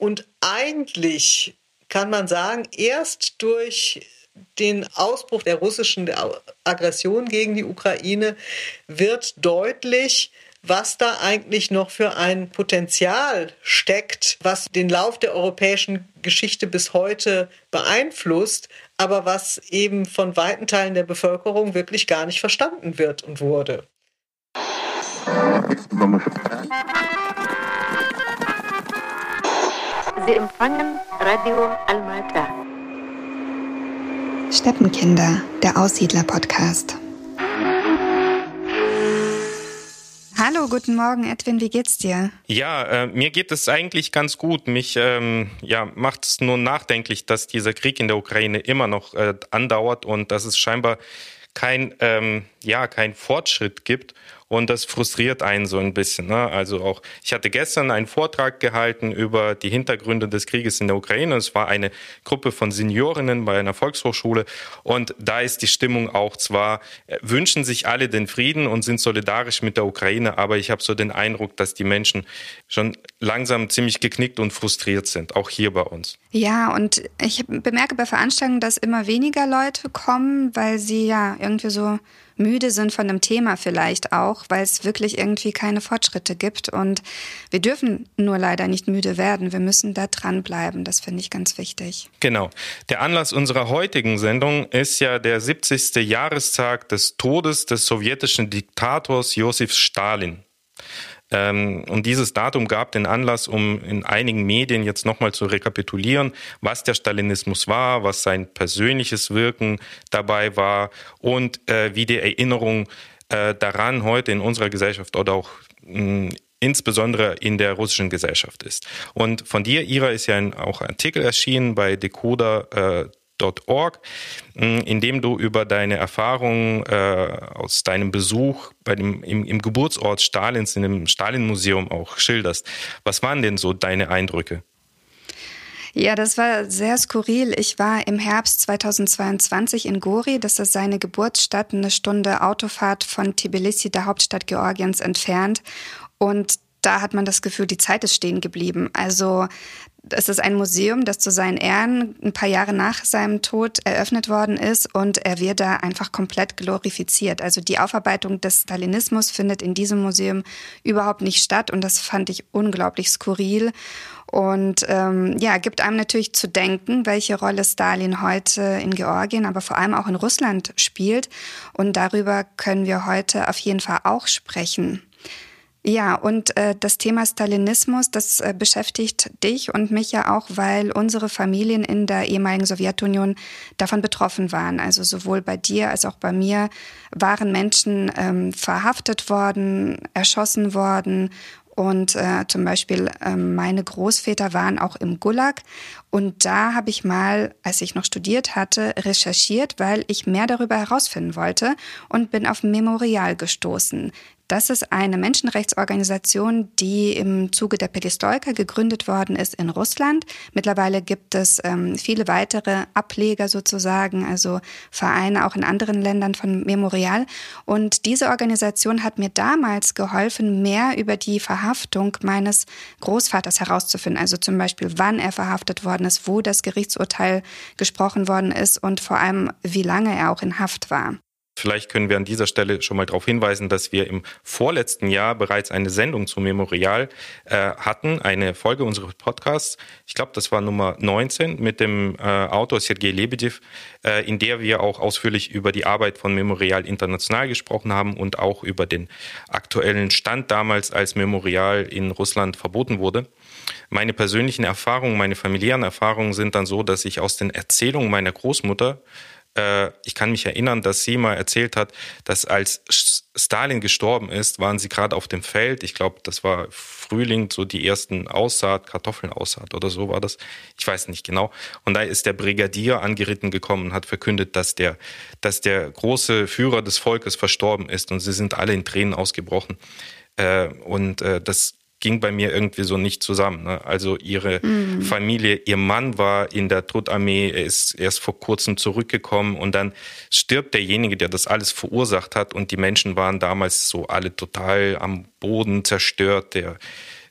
Und eigentlich kann man sagen, erst durch den Ausbruch der russischen Aggression gegen die Ukraine wird deutlich, was da eigentlich noch für ein Potenzial steckt, was den Lauf der europäischen Geschichte bis heute beeinflusst, aber was eben von weiten Teilen der Bevölkerung wirklich gar nicht verstanden wird und wurde. Sie empfangen Radio Almata. Steppenkinder, der Aussiedler-Podcast. Hallo, guten Morgen, Edwin, wie geht's dir? Ja, äh, mir geht es eigentlich ganz gut. Mich ähm, ja, macht es nur nachdenklich, dass dieser Krieg in der Ukraine immer noch äh, andauert und dass es scheinbar kein, ähm, ja, kein Fortschritt gibt. Und das frustriert einen so ein bisschen. Ne? Also auch, ich hatte gestern einen Vortrag gehalten über die Hintergründe des Krieges in der Ukraine. Es war eine Gruppe von Seniorinnen bei einer Volkshochschule. Und da ist die Stimmung auch zwar, äh, wünschen sich alle den Frieden und sind solidarisch mit der Ukraine, aber ich habe so den Eindruck, dass die Menschen schon langsam ziemlich geknickt und frustriert sind, auch hier bei uns. Ja, und ich bemerke bei Veranstaltungen, dass immer weniger Leute kommen, weil sie ja irgendwie so müde sind von dem Thema vielleicht auch, weil es wirklich irgendwie keine Fortschritte gibt. Und wir dürfen nur leider nicht müde werden. Wir müssen da dranbleiben. Das finde ich ganz wichtig. Genau. Der Anlass unserer heutigen Sendung ist ja der 70. Jahrestag des Todes des sowjetischen Diktators Josef Stalin. Ähm, und dieses Datum gab den Anlass, um in einigen Medien jetzt nochmal zu rekapitulieren, was der Stalinismus war, was sein persönliches Wirken dabei war und äh, wie die Erinnerung äh, daran heute in unserer Gesellschaft oder auch mh, insbesondere in der russischen Gesellschaft ist. Und von dir, Ira, ist ja ein, auch ein Artikel erschienen bei Decoder äh, Org, in dem du über deine Erfahrungen äh, aus deinem Besuch bei dem, im, im Geburtsort Stalins, in dem Stalin-Museum auch schilderst. Was waren denn so deine Eindrücke? Ja, das war sehr skurril. Ich war im Herbst 2022 in Gori, das ist seine Geburtsstadt, eine Stunde Autofahrt von Tbilisi, der Hauptstadt Georgiens, entfernt. Und da hat man das Gefühl, die Zeit ist stehen geblieben. Also es ist ein Museum, das zu seinen Ehren ein paar Jahre nach seinem Tod eröffnet worden ist und er wird da einfach komplett glorifiziert. Also die Aufarbeitung des Stalinismus findet in diesem Museum überhaupt nicht statt und das fand ich unglaublich skurril und ähm, ja, gibt einem natürlich zu denken, welche Rolle Stalin heute in Georgien, aber vor allem auch in Russland spielt und darüber können wir heute auf jeden Fall auch sprechen. Ja, und äh, das Thema Stalinismus, das äh, beschäftigt dich und mich ja auch, weil unsere Familien in der ehemaligen Sowjetunion davon betroffen waren. Also sowohl bei dir als auch bei mir waren Menschen ähm, verhaftet worden, erschossen worden und äh, zum Beispiel äh, meine Großväter waren auch im Gulag. Und da habe ich mal, als ich noch studiert hatte, recherchiert, weil ich mehr darüber herausfinden wollte und bin auf Memorial gestoßen. Das ist eine Menschenrechtsorganisation, die im Zuge der Perestroika gegründet worden ist in Russland. Mittlerweile gibt es ähm, viele weitere Ableger sozusagen, also Vereine auch in anderen Ländern von Memorial. Und diese Organisation hat mir damals geholfen, mehr über die Verhaftung meines Großvaters herauszufinden. Also zum Beispiel, wann er verhaftet worden ist, wo das Gerichtsurteil gesprochen worden ist und vor allem, wie lange er auch in Haft war. Vielleicht können wir an dieser Stelle schon mal darauf hinweisen, dass wir im vorletzten Jahr bereits eine Sendung zum Memorial äh, hatten, eine Folge unseres Podcasts. Ich glaube, das war Nummer 19 mit dem äh, Autor Sergei Lebedev, äh, in der wir auch ausführlich über die Arbeit von Memorial International gesprochen haben und auch über den aktuellen Stand damals, als Memorial in Russland verboten wurde. Meine persönlichen Erfahrungen, meine familiären Erfahrungen sind dann so, dass ich aus den Erzählungen meiner Großmutter äh, ich kann mich erinnern, dass sie mal erzählt hat, dass als Stalin gestorben ist, waren sie gerade auf dem Feld. Ich glaube, das war Frühling, so die ersten Aussaat, Kartoffeln aussaat oder so war das. Ich weiß nicht genau. Und da ist der Brigadier angeritten gekommen und hat verkündet, dass der, dass der große Führer des Volkes verstorben ist. Und sie sind alle in Tränen ausgebrochen. Äh, und äh, das ging bei mir irgendwie so nicht zusammen. Ne? Also ihre mhm. Familie, ihr Mann war in der Todarmee, er ist erst vor kurzem zurückgekommen und dann stirbt derjenige, der das alles verursacht hat und die Menschen waren damals so alle total am Boden zerstört. Der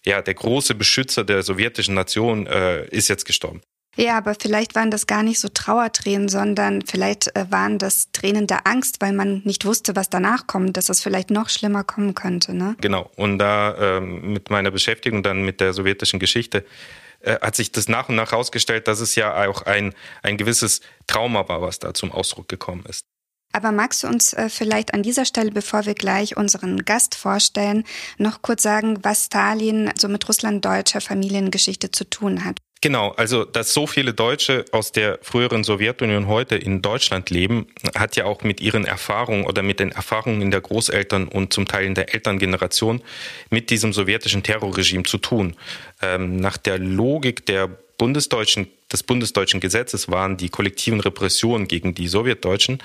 ja, der große Beschützer der sowjetischen Nation äh, ist jetzt gestorben. Ja, aber vielleicht waren das gar nicht so Trauertränen, sondern vielleicht äh, waren das Tränen der Angst, weil man nicht wusste, was danach kommt, dass es vielleicht noch schlimmer kommen könnte. Ne? Genau. Und da äh, mit meiner Beschäftigung dann mit der sowjetischen Geschichte äh, hat sich das nach und nach herausgestellt, dass es ja auch ein, ein gewisses Trauma war, was da zum Ausdruck gekommen ist. Aber magst du uns äh, vielleicht an dieser Stelle, bevor wir gleich unseren Gast vorstellen, noch kurz sagen, was Stalin so mit russlanddeutscher Familiengeschichte zu tun hat? Genau, also dass so viele Deutsche aus der früheren Sowjetunion heute in Deutschland leben, hat ja auch mit ihren Erfahrungen oder mit den Erfahrungen der Großeltern und zum Teil in der Elterngeneration mit diesem sowjetischen Terrorregime zu tun. Ähm, nach der Logik der bundesdeutschen, des bundesdeutschen Gesetzes waren die kollektiven Repressionen gegen die Sowjetdeutschen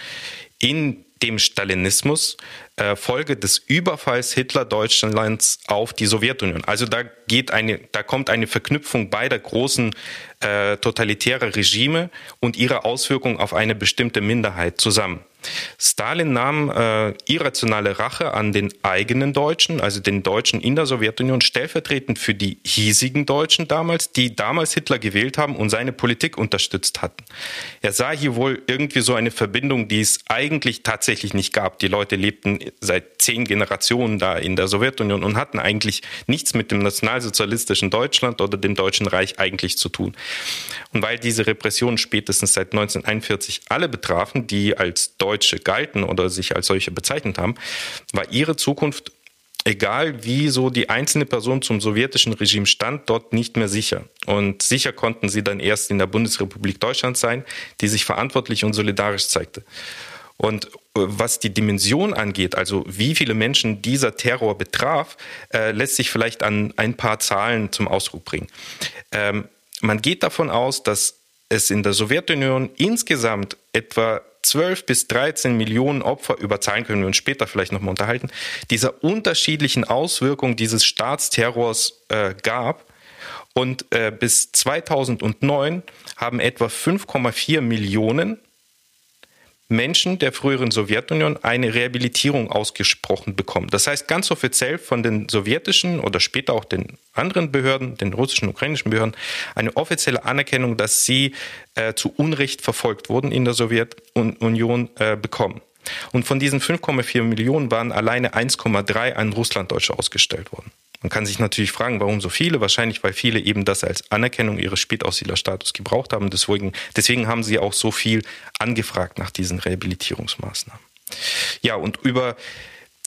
in dem Stalinismus äh, Folge des Überfalls Hitler-Deutschlands auf die Sowjetunion. Also da geht eine, da kommt eine Verknüpfung beider großen äh, totalitärer Regime und ihre Auswirkungen auf eine bestimmte Minderheit zusammen. Stalin nahm äh, irrationale Rache an den eigenen Deutschen, also den Deutschen in der Sowjetunion, stellvertretend für die hiesigen Deutschen damals, die damals Hitler gewählt haben und seine Politik unterstützt hatten. Er sah hier wohl irgendwie so eine Verbindung, die es eigentlich tatsächlich nicht gab. Die Leute lebten seit zehn Generationen da in der Sowjetunion und hatten eigentlich nichts mit dem nationalsozialistischen Deutschland oder dem Deutschen Reich eigentlich zu tun. Und weil diese Repressionen spätestens seit 1941 alle betrafen, die als Deutsche galten oder sich als solche bezeichnet haben, war ihre Zukunft egal wie so die einzelne Person zum sowjetischen Regime stand, dort nicht mehr sicher. Und sicher konnten sie dann erst in der Bundesrepublik Deutschland sein, die sich verantwortlich und solidarisch zeigte. Und äh, was die Dimension angeht, also wie viele Menschen dieser Terror betraf, äh, lässt sich vielleicht an ein paar Zahlen zum Ausdruck bringen. Ähm, man geht davon aus, dass es in der Sowjetunion insgesamt etwa 12 bis 13 Millionen Opfer, über Zahlen können wir uns später vielleicht nochmal unterhalten, dieser unterschiedlichen Auswirkungen dieses Staatsterrors äh, gab. Und äh, bis 2009 haben etwa 5,4 Millionen Menschen der früheren Sowjetunion eine Rehabilitierung ausgesprochen bekommen. Das heißt ganz offiziell von den sowjetischen oder später auch den anderen Behörden, den russischen, ukrainischen Behörden, eine offizielle Anerkennung, dass sie äh, zu Unrecht verfolgt wurden in der Sowjetunion äh, bekommen. Und von diesen 5,4 Millionen waren alleine 1,3 an Russlanddeutsche ausgestellt worden. Man kann sich natürlich fragen, warum so viele? Wahrscheinlich, weil viele eben das als Anerkennung ihres Spätaussiedlerstatus gebraucht haben. Deswegen, deswegen haben sie auch so viel angefragt nach diesen Rehabilitierungsmaßnahmen. Ja, und über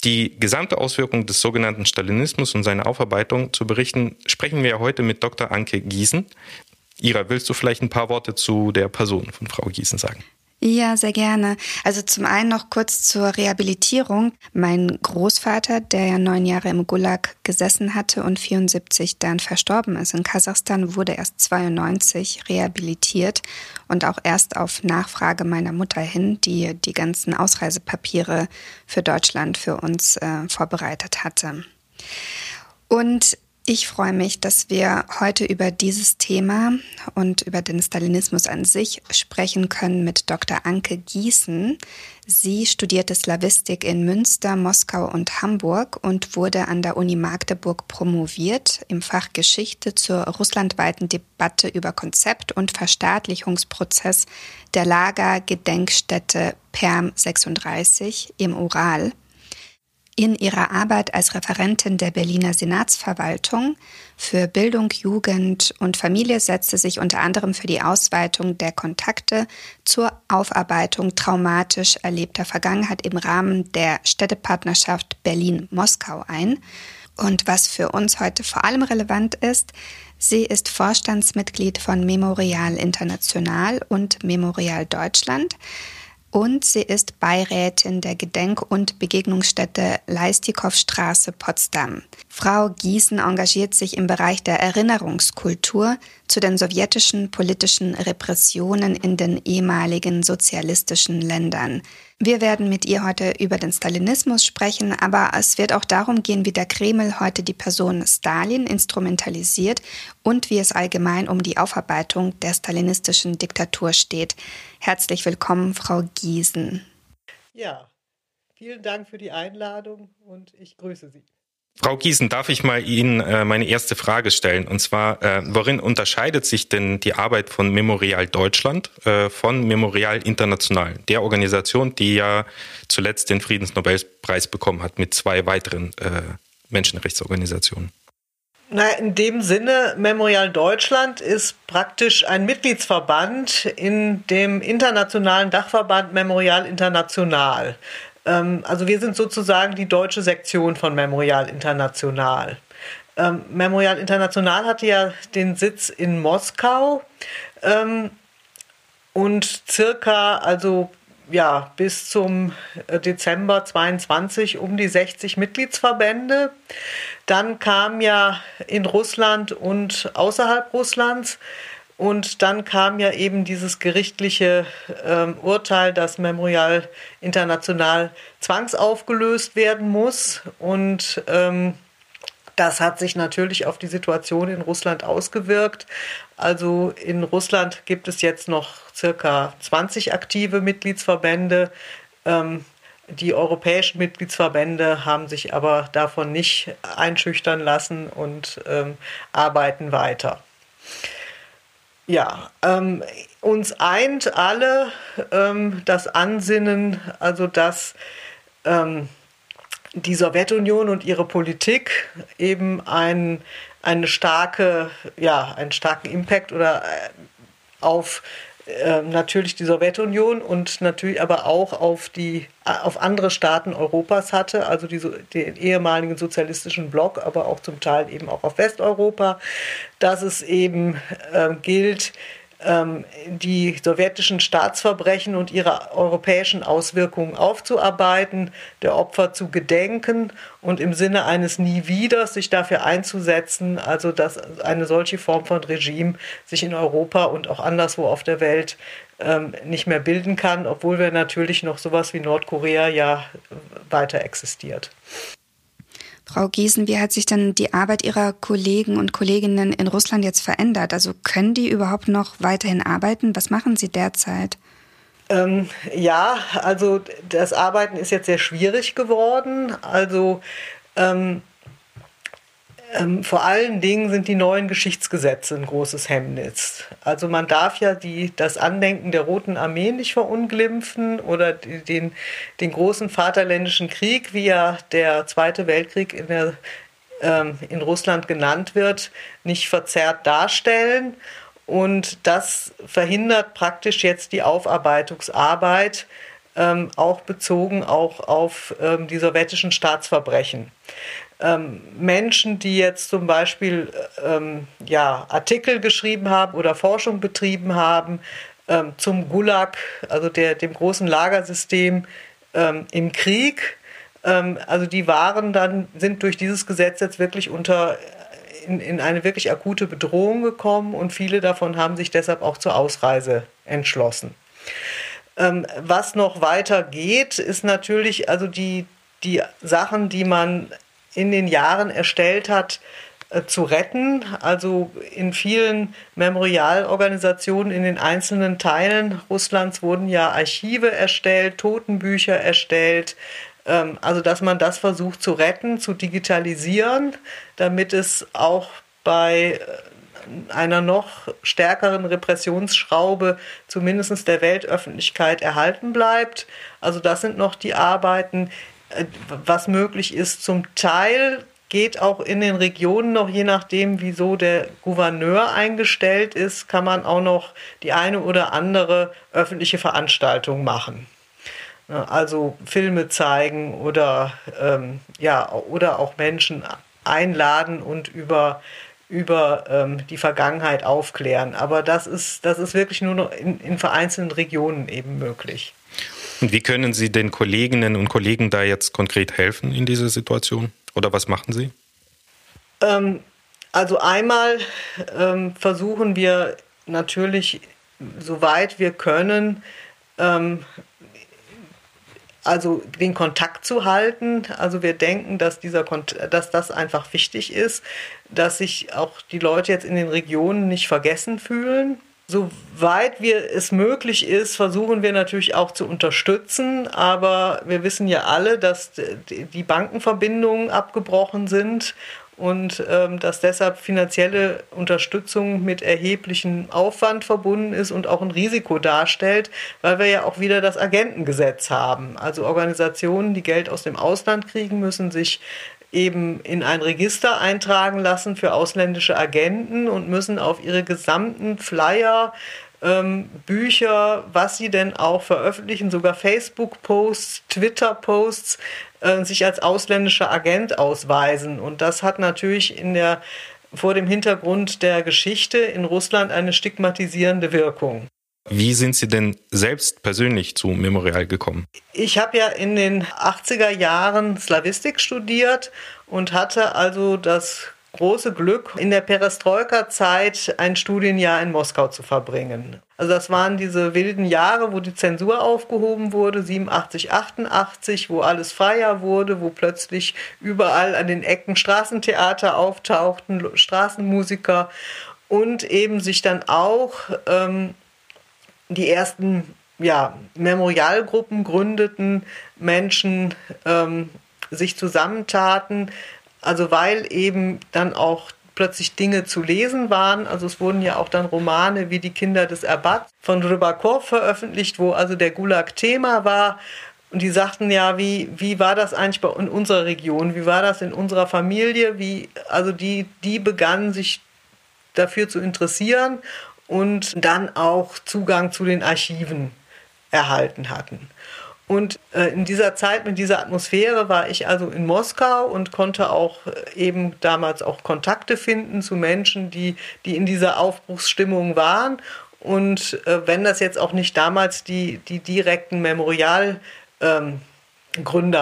die gesamte Auswirkung des sogenannten Stalinismus und seine Aufarbeitung zu berichten, sprechen wir heute mit Dr. Anke Giesen. Ira, willst du vielleicht ein paar Worte zu der Person von Frau Giesen sagen? Ja, sehr gerne. Also zum einen noch kurz zur Rehabilitierung. Mein Großvater, der ja neun Jahre im Gulag gesessen hatte und 74 dann verstorben ist in Kasachstan, wurde erst 92 rehabilitiert und auch erst auf Nachfrage meiner Mutter hin, die die ganzen Ausreisepapiere für Deutschland für uns äh, vorbereitet hatte. Und ich freue mich, dass wir heute über dieses Thema und über den Stalinismus an sich sprechen können mit Dr. Anke Gießen. Sie studierte Slawistik in Münster, Moskau und Hamburg und wurde an der Uni Magdeburg promoviert im Fach Geschichte zur russlandweiten Debatte über Konzept und Verstaatlichungsprozess der Lagergedenkstätte Perm 36 im Ural. In ihrer Arbeit als Referentin der Berliner Senatsverwaltung für Bildung, Jugend und Familie setzte sich unter anderem für die Ausweitung der Kontakte zur Aufarbeitung traumatisch erlebter Vergangenheit im Rahmen der Städtepartnerschaft Berlin-Moskau ein. Und was für uns heute vor allem relevant ist, sie ist Vorstandsmitglied von Memorial International und Memorial Deutschland und sie ist Beirätin der Gedenk- und Begegnungsstätte Leistikowstraße Potsdam. Frau Giesen engagiert sich im Bereich der Erinnerungskultur zu den sowjetischen politischen Repressionen in den ehemaligen sozialistischen Ländern. Wir werden mit ihr heute über den Stalinismus sprechen, aber es wird auch darum gehen, wie der Kreml heute die Person Stalin instrumentalisiert und wie es allgemein um die Aufarbeitung der stalinistischen Diktatur steht. Herzlich willkommen, Frau Giesen. Ja, vielen Dank für die Einladung und ich grüße Sie. Frau Giesen, darf ich mal Ihnen äh, meine erste Frage stellen? Und zwar, äh, worin unterscheidet sich denn die Arbeit von Memorial Deutschland äh, von Memorial International, der Organisation, die ja zuletzt den Friedensnobelpreis bekommen hat mit zwei weiteren äh, Menschenrechtsorganisationen? Na, in dem Sinne, Memorial Deutschland ist praktisch ein Mitgliedsverband in dem internationalen Dachverband Memorial International. Ähm, also wir sind sozusagen die deutsche Sektion von Memorial International. Ähm, Memorial International hatte ja den Sitz in Moskau ähm, und circa, also ja, bis zum äh, Dezember 22 um die 60 Mitgliedsverbände. Dann kam ja in Russland und außerhalb Russlands und dann kam ja eben dieses gerichtliche ähm, Urteil, dass Memorial International zwangsaufgelöst werden muss. Und ähm, das hat sich natürlich auf die Situation in Russland ausgewirkt. Also in Russland gibt es jetzt noch circa 20 aktive Mitgliedsverbände. Ähm, die europäischen Mitgliedsverbände haben sich aber davon nicht einschüchtern lassen und ähm, arbeiten weiter. Ja, ähm, uns eint alle ähm, das Ansinnen, also dass ähm, die Sowjetunion und ihre Politik eben ein, eine starke, ja, einen starken Impact oder äh, auf natürlich die Sowjetunion und natürlich aber auch auf die auf andere Staaten Europas hatte, also die, den ehemaligen sozialistischen Block, aber auch zum Teil eben auch auf Westeuropa, dass es eben äh, gilt, ähm, die sowjetischen Staatsverbrechen und ihre europäischen Auswirkungen aufzuarbeiten, der Opfer zu gedenken und im Sinne eines Nie wieder sich dafür einzusetzen, also dass eine solche Form von Regime sich in Europa und auch anderswo auf der Welt ähm, nicht mehr bilden kann, obwohl wir natürlich noch sowas wie Nordkorea ja weiter existiert. Frau Giesen, wie hat sich denn die Arbeit Ihrer Kollegen und Kolleginnen in Russland jetzt verändert? Also können die überhaupt noch weiterhin arbeiten? Was machen Sie derzeit? Ähm, ja, also das Arbeiten ist jetzt sehr schwierig geworden. Also ähm, ähm, vor allen Dingen sind die neuen Geschichtsgesetze ein großes Hemmnis. Also man darf ja die, das Andenken der Roten Armee nicht verunglimpfen oder den, den großen Vaterländischen Krieg, wie ja der Zweite Weltkrieg in, der, ähm, in Russland genannt wird, nicht verzerrt darstellen. Und das verhindert praktisch jetzt die Aufarbeitungsarbeit, ähm, auch bezogen auch auf ähm, die sowjetischen Staatsverbrechen ähm, Menschen, die jetzt zum Beispiel ähm, ja, Artikel geschrieben haben oder Forschung betrieben haben ähm, zum Gulag, also der, dem großen Lagersystem ähm, im Krieg. Ähm, also die waren dann, sind durch dieses Gesetz jetzt wirklich unter in, in eine wirklich akute Bedrohung gekommen und viele davon haben sich deshalb auch zur Ausreise entschlossen. Ähm, was noch weiter geht, ist natürlich also die, die Sachen, die man in den Jahren erstellt hat, äh, zu retten. Also in vielen Memorialorganisationen in den einzelnen Teilen Russlands wurden ja Archive erstellt, Totenbücher erstellt. Ähm, also dass man das versucht zu retten, zu digitalisieren, damit es auch bei äh, einer noch stärkeren Repressionsschraube zumindest der Weltöffentlichkeit erhalten bleibt. Also das sind noch die Arbeiten. Äh, was möglich ist. Zum Teil geht auch in den Regionen noch, je nachdem, wieso der Gouverneur eingestellt ist, kann man auch noch die eine oder andere öffentliche Veranstaltung machen. Also Filme zeigen oder, ähm, ja, oder auch Menschen einladen und über, über ähm, die Vergangenheit aufklären. Aber das ist, das ist wirklich nur noch in, in vereinzelten Regionen eben möglich. Und wie können Sie den Kolleginnen und Kollegen da jetzt konkret helfen in dieser Situation? Oder was machen Sie? Ähm, also einmal ähm, versuchen wir natürlich, soweit wir können, ähm, also den Kontakt zu halten. Also wir denken, dass, dieser dass das einfach wichtig ist, dass sich auch die Leute jetzt in den Regionen nicht vergessen fühlen Soweit wir es möglich ist, versuchen wir natürlich auch zu unterstützen, aber wir wissen ja alle, dass die Bankenverbindungen abgebrochen sind und ähm, dass deshalb finanzielle Unterstützung mit erheblichem Aufwand verbunden ist und auch ein Risiko darstellt, weil wir ja auch wieder das Agentengesetz haben. Also Organisationen, die Geld aus dem Ausland kriegen, müssen sich eben in ein Register eintragen lassen für ausländische Agenten und müssen auf ihre gesamten Flyer ähm, Bücher, was sie denn auch veröffentlichen, sogar Facebook-Posts, Twitter-Posts, äh, sich als ausländischer Agent ausweisen. Und das hat natürlich in der, vor dem Hintergrund der Geschichte in Russland eine stigmatisierende Wirkung. Wie sind Sie denn selbst persönlich zu Memorial gekommen? Ich habe ja in den 80er Jahren Slavistik studiert und hatte also das große Glück, in der Perestroika-Zeit ein Studienjahr in Moskau zu verbringen. Also das waren diese wilden Jahre, wo die Zensur aufgehoben wurde, 87, 88, wo alles freier wurde, wo plötzlich überall an den Ecken Straßentheater auftauchten, Straßenmusiker und eben sich dann auch ähm, die ersten ja, Memorialgruppen gründeten, Menschen ähm, sich zusammentaten, also weil eben dann auch plötzlich Dinge zu lesen waren. Also es wurden ja auch dann Romane wie Die Kinder des Abbats von Rybakov veröffentlicht, wo also der Gulag Thema war. Und die sagten ja, wie, wie war das eigentlich bei, in unserer Region? Wie war das in unserer Familie? Wie, also die, die begannen sich dafür zu interessieren und dann auch Zugang zu den Archiven erhalten hatten. Und äh, in dieser Zeit, mit dieser Atmosphäre war ich also in Moskau und konnte auch äh, eben damals auch Kontakte finden zu Menschen, die, die in dieser Aufbruchsstimmung waren. Und äh, wenn das jetzt auch nicht damals die, die direkten Memorialgründer ähm,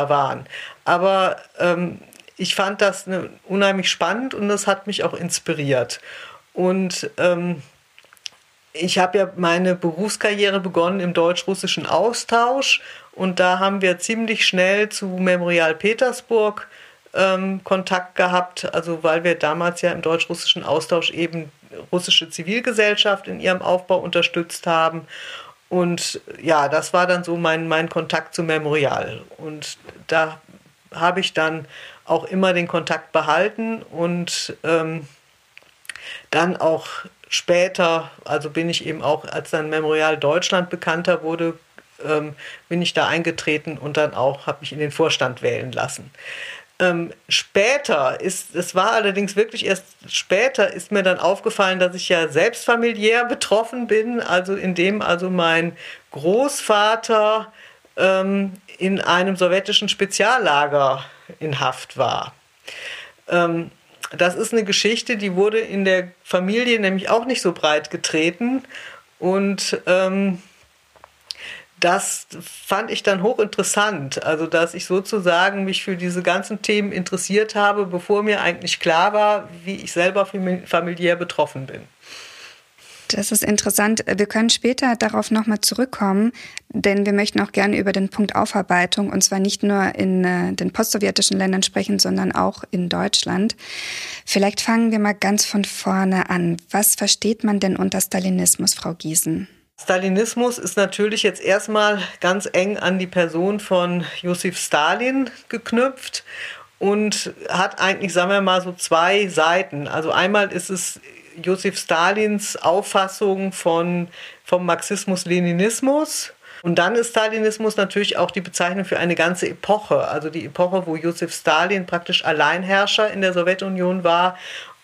waren. Aber ähm, ich fand das ne, unheimlich spannend und das hat mich auch inspiriert. Und ähm, ich habe ja meine Berufskarriere begonnen im deutsch-russischen Austausch und da haben wir ziemlich schnell zu Memorial Petersburg ähm, Kontakt gehabt, also weil wir damals ja im deutsch-russischen Austausch eben russische Zivilgesellschaft in ihrem Aufbau unterstützt haben. Und ja, das war dann so mein, mein Kontakt zu Memorial. Und da habe ich dann auch immer den Kontakt behalten und ähm, dann auch später, also bin ich eben auch, als dann Memorial Deutschland bekannter wurde, ähm, bin ich da eingetreten und dann auch habe mich in den Vorstand wählen lassen. Ähm, später ist, es war allerdings wirklich erst später ist mir dann aufgefallen, dass ich ja selbst familiär betroffen bin, also indem also mein Großvater ähm, in einem sowjetischen Speziallager in Haft war. Ähm, das ist eine Geschichte, die wurde in der Familie nämlich auch nicht so breit getreten und ähm, das fand ich dann hochinteressant. Also, dass ich sozusagen mich für diese ganzen Themen interessiert habe, bevor mir eigentlich klar war, wie ich selber familiär betroffen bin. Das ist interessant. Wir können später darauf nochmal zurückkommen, denn wir möchten auch gerne über den Punkt Aufarbeitung und zwar nicht nur in äh, den postsowjetischen Ländern sprechen, sondern auch in Deutschland. Vielleicht fangen wir mal ganz von vorne an. Was versteht man denn unter Stalinismus, Frau Giesen? Stalinismus ist natürlich jetzt erstmal ganz eng an die Person von Josef Stalin geknüpft und hat eigentlich, sagen wir mal, so zwei Seiten. Also einmal ist es Josef Stalins Auffassung von, vom Marxismus-Leninismus. Und dann ist Stalinismus natürlich auch die Bezeichnung für eine ganze Epoche, also die Epoche, wo Josef Stalin praktisch Alleinherrscher in der Sowjetunion war.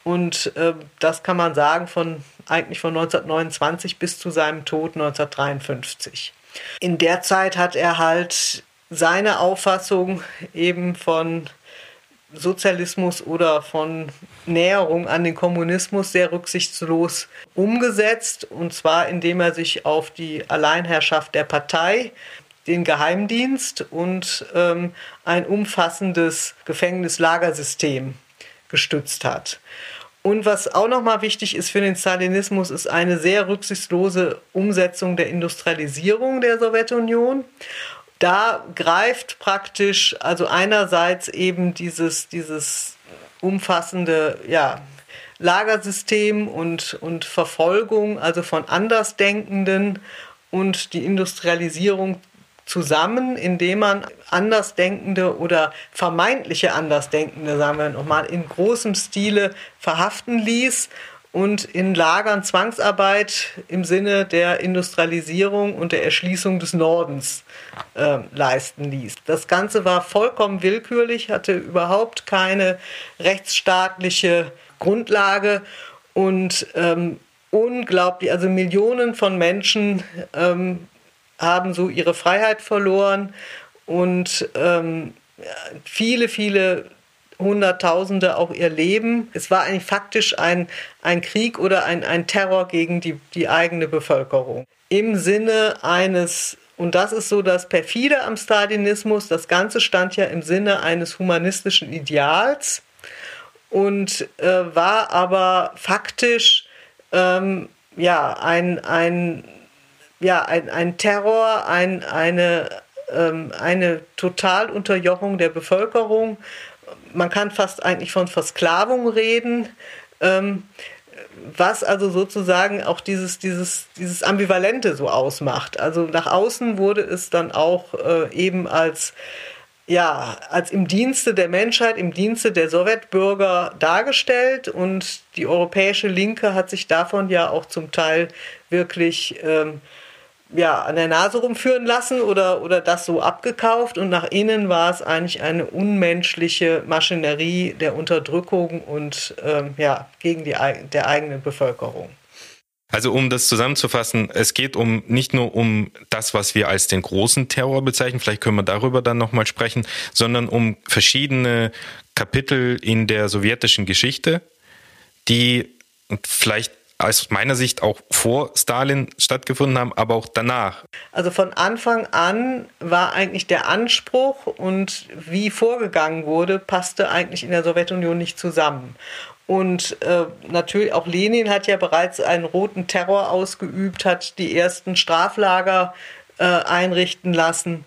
Und äh, das kann man sagen von eigentlich von 1929 bis zu seinem Tod 1953. In der Zeit hat er halt seine Auffassung eben von Sozialismus oder von Näherung an den Kommunismus sehr rücksichtslos umgesetzt, und zwar indem er sich auf die Alleinherrschaft der Partei, den Geheimdienst und ähm, ein umfassendes Gefängnislagersystem gestützt hat. Und was auch nochmal wichtig ist für den Stalinismus, ist eine sehr rücksichtslose Umsetzung der Industrialisierung der Sowjetunion. Da greift praktisch, also einerseits eben dieses, dieses umfassende ja, Lagersystem und, und Verfolgung, also von Andersdenkenden und die Industrialisierung zusammen, indem man Andersdenkende oder vermeintliche Andersdenkende, sagen wir nochmal, in großem Stile verhaften ließ und in Lagern Zwangsarbeit im Sinne der Industrialisierung und der Erschließung des Nordens äh, leisten ließ. Das Ganze war vollkommen willkürlich, hatte überhaupt keine rechtsstaatliche Grundlage und ähm, unglaublich, also Millionen von Menschen ähm, haben so ihre Freiheit verloren und ähm, viele, viele Hunderttausende auch ihr Leben. Es war eigentlich faktisch ein, ein Krieg oder ein, ein Terror gegen die, die eigene Bevölkerung. Im Sinne eines, und das ist so das Perfide am Stalinismus, das Ganze stand ja im Sinne eines humanistischen Ideals und äh, war aber faktisch ähm, ja, ein, ein, ja, ein, ein Terror, ein, eine, ähm, eine Totalunterjochung der Bevölkerung man kann fast eigentlich von Versklavung reden, ähm, was also sozusagen auch dieses, dieses, dieses Ambivalente so ausmacht. Also nach außen wurde es dann auch äh, eben als ja, als im Dienste der Menschheit, im Dienste der Sowjetbürger dargestellt und die europäische Linke hat sich davon ja auch zum Teil wirklich ähm, ja, an der Nase rumführen lassen oder, oder das so abgekauft und nach innen war es eigentlich eine unmenschliche Maschinerie der Unterdrückung und ähm, ja, gegen die der eigenen Bevölkerung. Also um das zusammenzufassen, es geht um nicht nur um das, was wir als den großen Terror bezeichnen, vielleicht können wir darüber dann nochmal sprechen, sondern um verschiedene Kapitel in der sowjetischen Geschichte, die vielleicht aus meiner Sicht auch vor Stalin stattgefunden haben, aber auch danach. Also von Anfang an war eigentlich der Anspruch und wie vorgegangen wurde, passte eigentlich in der Sowjetunion nicht zusammen. Und äh, natürlich auch Lenin hat ja bereits einen roten Terror ausgeübt, hat die ersten Straflager äh, einrichten lassen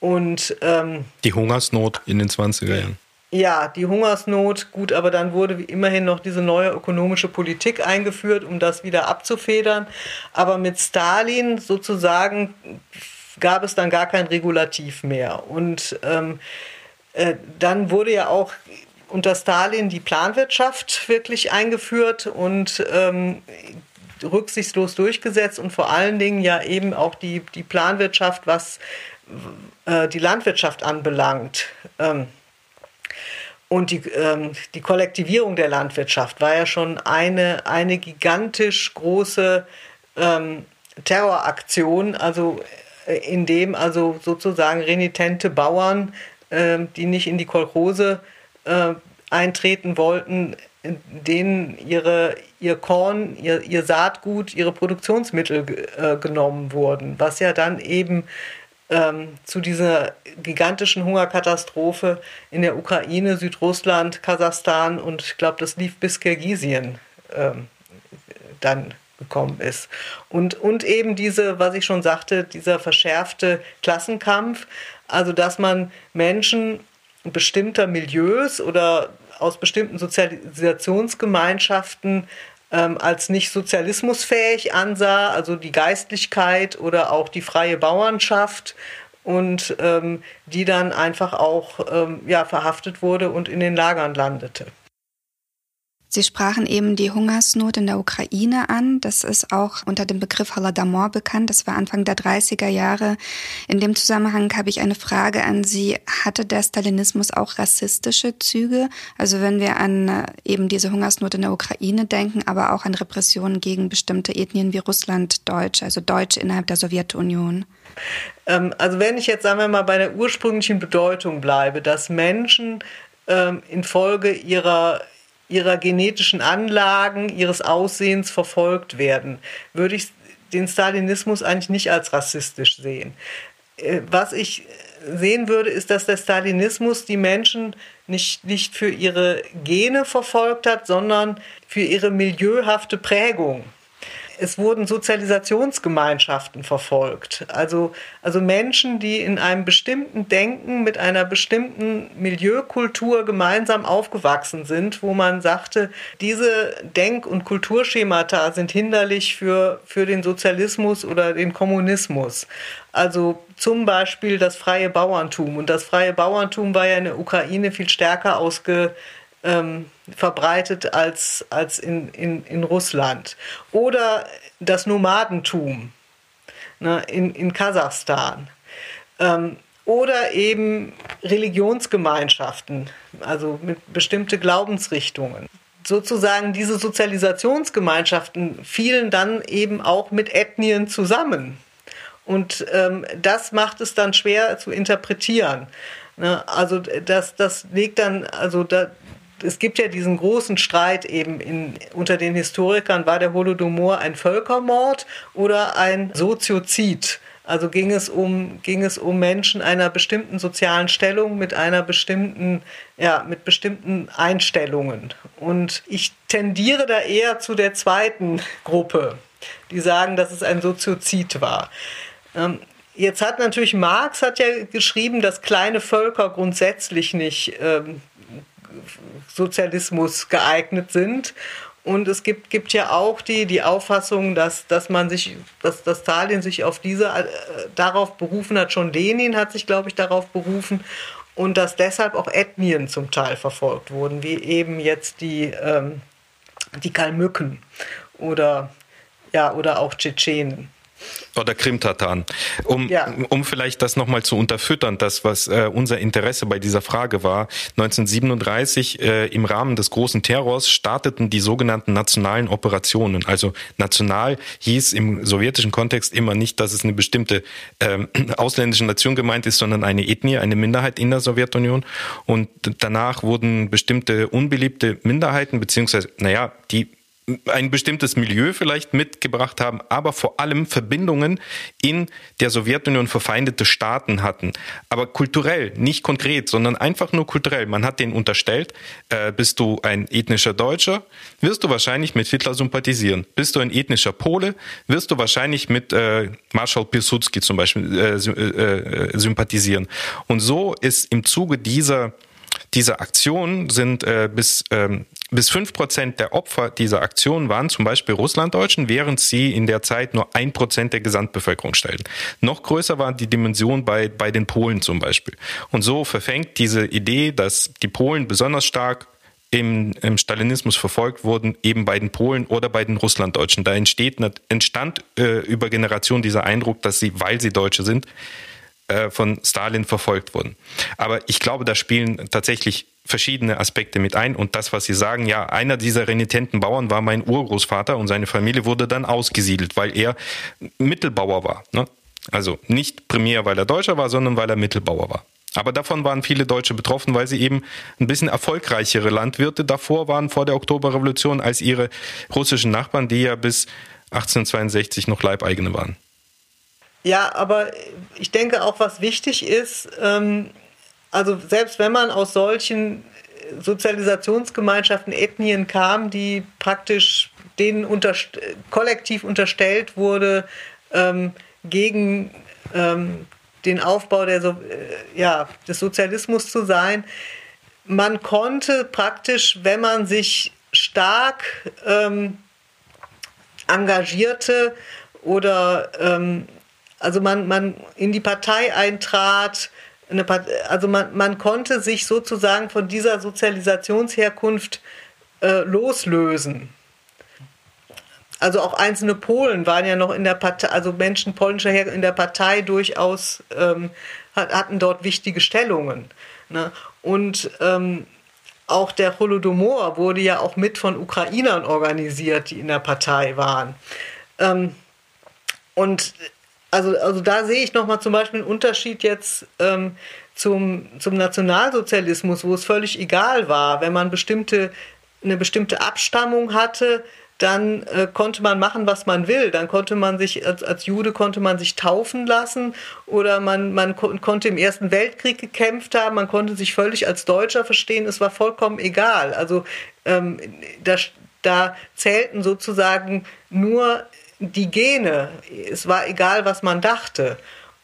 und ähm, die Hungersnot in den 20er Jahren ja, die Hungersnot, gut, aber dann wurde immerhin noch diese neue ökonomische Politik eingeführt, um das wieder abzufedern. Aber mit Stalin sozusagen gab es dann gar kein Regulativ mehr. Und ähm, äh, dann wurde ja auch unter Stalin die Planwirtschaft wirklich eingeführt und ähm, rücksichtslos durchgesetzt und vor allen Dingen ja eben auch die, die Planwirtschaft, was äh, die Landwirtschaft anbelangt. Ähm, und die, ähm, die Kollektivierung der Landwirtschaft war ja schon eine, eine gigantisch große ähm, Terroraktion, also äh, in dem also sozusagen renitente Bauern, äh, die nicht in die Kolchose äh, eintreten wollten, denen ihre, ihr Korn, ihr, ihr Saatgut, ihre Produktionsmittel äh, genommen wurden, was ja dann eben ähm, zu dieser gigantischen Hungerkatastrophe in der Ukraine, Südrussland, Kasachstan und ich glaube, das lief bis Kirgisien ähm, dann gekommen ist. Und, und eben diese, was ich schon sagte, dieser verschärfte Klassenkampf, also dass man Menschen bestimmter Milieus oder aus bestimmten Sozialisationsgemeinschaften ähm, als nicht sozialismusfähig ansah, also die Geistlichkeit oder auch die freie Bauernschaft und ähm, die dann einfach auch ähm, ja, verhaftet wurde und in den Lagern landete. Sie sprachen eben die Hungersnot in der Ukraine an. Das ist auch unter dem Begriff Holodomor bekannt. Das war Anfang der 30er Jahre. In dem Zusammenhang habe ich eine Frage an Sie. Hatte der Stalinismus auch rassistische Züge? Also wenn wir an äh, eben diese Hungersnot in der Ukraine denken, aber auch an Repressionen gegen bestimmte Ethnien wie Russland, Deutsch, also Deutsche innerhalb der Sowjetunion. Ähm, also wenn ich jetzt, sagen wir mal, bei der ursprünglichen Bedeutung bleibe, dass Menschen ähm, infolge ihrer ihrer genetischen Anlagen, ihres Aussehens verfolgt werden, würde ich den Stalinismus eigentlich nicht als rassistisch sehen. Äh, was ich sehen würde, ist, dass der Stalinismus die Menschen nicht, nicht für ihre Gene verfolgt hat, sondern für ihre milieuhafte Prägung. Es wurden Sozialisationsgemeinschaften verfolgt. Also, also Menschen, die in einem bestimmten Denken mit einer bestimmten Milieukultur gemeinsam aufgewachsen sind, wo man sagte, diese Denk- und Kulturschemata sind hinderlich für, für den Sozialismus oder den Kommunismus. Also zum Beispiel das freie Bauerntum. Und das freie Bauerntum war ja in der Ukraine viel stärker ausge, ähm, verbreitet als, als in, in, in Russland. Oder das Nomadentum ne, in, in Kasachstan. Ähm, oder eben Religionsgemeinschaften, also mit bestimmte Glaubensrichtungen. Sozusagen diese Sozialisationsgemeinschaften fielen dann eben auch mit Ethnien zusammen. Und ähm, das macht es dann schwer zu interpretieren. Ne? Also das, das legt dann, also da, es gibt ja diesen großen Streit eben in, unter den Historikern, war der Holodomor ein Völkermord oder ein Soziozid? Also ging es um, ging es um Menschen einer bestimmten sozialen Stellung mit einer bestimmten, ja, mit bestimmten Einstellungen. Und ich tendiere da eher zu der zweiten Gruppe, die sagen, dass es ein Soziozid war. Ähm, jetzt hat natürlich Marx hat ja geschrieben, dass kleine Völker grundsätzlich nicht ähm, Sozialismus geeignet sind. Und es gibt, gibt ja auch die, die Auffassung, dass, dass man sich, dass, dass Stalin sich auf diese, äh, darauf berufen hat, schon Lenin hat sich, glaube ich, darauf berufen und dass deshalb auch Ethnien zum Teil verfolgt wurden, wie eben jetzt die, ähm, die Kalmücken oder, ja, oder auch Tschetschenen. Oder Krimtataren. Um, ja. um vielleicht das nochmal zu unterfüttern, das, was äh, unser Interesse bei dieser Frage war. 1937 äh, im Rahmen des großen Terrors starteten die sogenannten nationalen Operationen. Also national hieß im sowjetischen Kontext immer nicht, dass es eine bestimmte äh, ausländische Nation gemeint ist, sondern eine Ethnie, eine Minderheit in der Sowjetunion. Und danach wurden bestimmte unbeliebte Minderheiten, beziehungsweise, naja, die ein bestimmtes Milieu vielleicht mitgebracht haben, aber vor allem Verbindungen in der Sowjetunion verfeindete Staaten hatten. Aber kulturell, nicht konkret, sondern einfach nur kulturell. Man hat denen unterstellt, äh, bist du ein ethnischer Deutscher, wirst du wahrscheinlich mit Hitler sympathisieren. Bist du ein ethnischer Pole, wirst du wahrscheinlich mit äh, Marschall Piłsudski zum Beispiel äh, äh, äh, sympathisieren. Und so ist im Zuge dieser dieser Aktion sind äh, bis, ähm, bis der Opfer dieser Aktion waren zum Beispiel Russlanddeutschen, während sie in der Zeit nur ein Prozent der Gesamtbevölkerung stellten. Noch größer war die Dimension bei, bei den Polen zum Beispiel. Und so verfängt diese Idee, dass die Polen besonders stark im, im Stalinismus verfolgt wurden, eben bei den Polen oder bei den Russlanddeutschen. Da entsteht, entstand äh, über Generationen dieser Eindruck, dass sie, weil sie Deutsche sind, äh, von Stalin verfolgt wurden. Aber ich glaube, da spielen tatsächlich verschiedene Aspekte mit ein. Und das, was Sie sagen, ja, einer dieser renitenten Bauern war mein Urgroßvater und seine Familie wurde dann ausgesiedelt, weil er Mittelbauer war. Ne? Also nicht primär, weil er Deutscher war, sondern weil er Mittelbauer war. Aber davon waren viele Deutsche betroffen, weil sie eben ein bisschen erfolgreichere Landwirte davor waren, vor der Oktoberrevolution, als ihre russischen Nachbarn, die ja bis 1862 noch Leibeigene waren. Ja, aber ich denke auch, was wichtig ist, ähm, also selbst wenn man aus solchen Sozialisationsgemeinschaften, Ethnien kam, die praktisch denen unterst kollektiv unterstellt wurde, ähm, gegen ähm, den Aufbau der so äh, ja, des Sozialismus zu sein. Man konnte praktisch, wenn man sich stark ähm, engagierte oder ähm, also man, man in die Partei eintrat, Partei, also man, man konnte sich sozusagen von dieser Sozialisationsherkunft äh, loslösen. Also auch einzelne Polen waren ja noch in der Partei, also Menschen polnischer Herkunft in der Partei durchaus ähm, hatten dort wichtige Stellungen. Ne? Und ähm, auch der Holodomor wurde ja auch mit von Ukrainern organisiert, die in der Partei waren. Ähm, und also, also da sehe ich nochmal zum Beispiel einen Unterschied jetzt ähm, zum, zum Nationalsozialismus, wo es völlig egal war, wenn man bestimmte, eine bestimmte Abstammung hatte, dann äh, konnte man machen, was man will. Dann konnte man sich, als, als Jude konnte man sich taufen lassen oder man, man ko konnte im Ersten Weltkrieg gekämpft haben, man konnte sich völlig als Deutscher verstehen, es war vollkommen egal. Also ähm, da, da zählten sozusagen nur die Gene. Es war egal, was man dachte.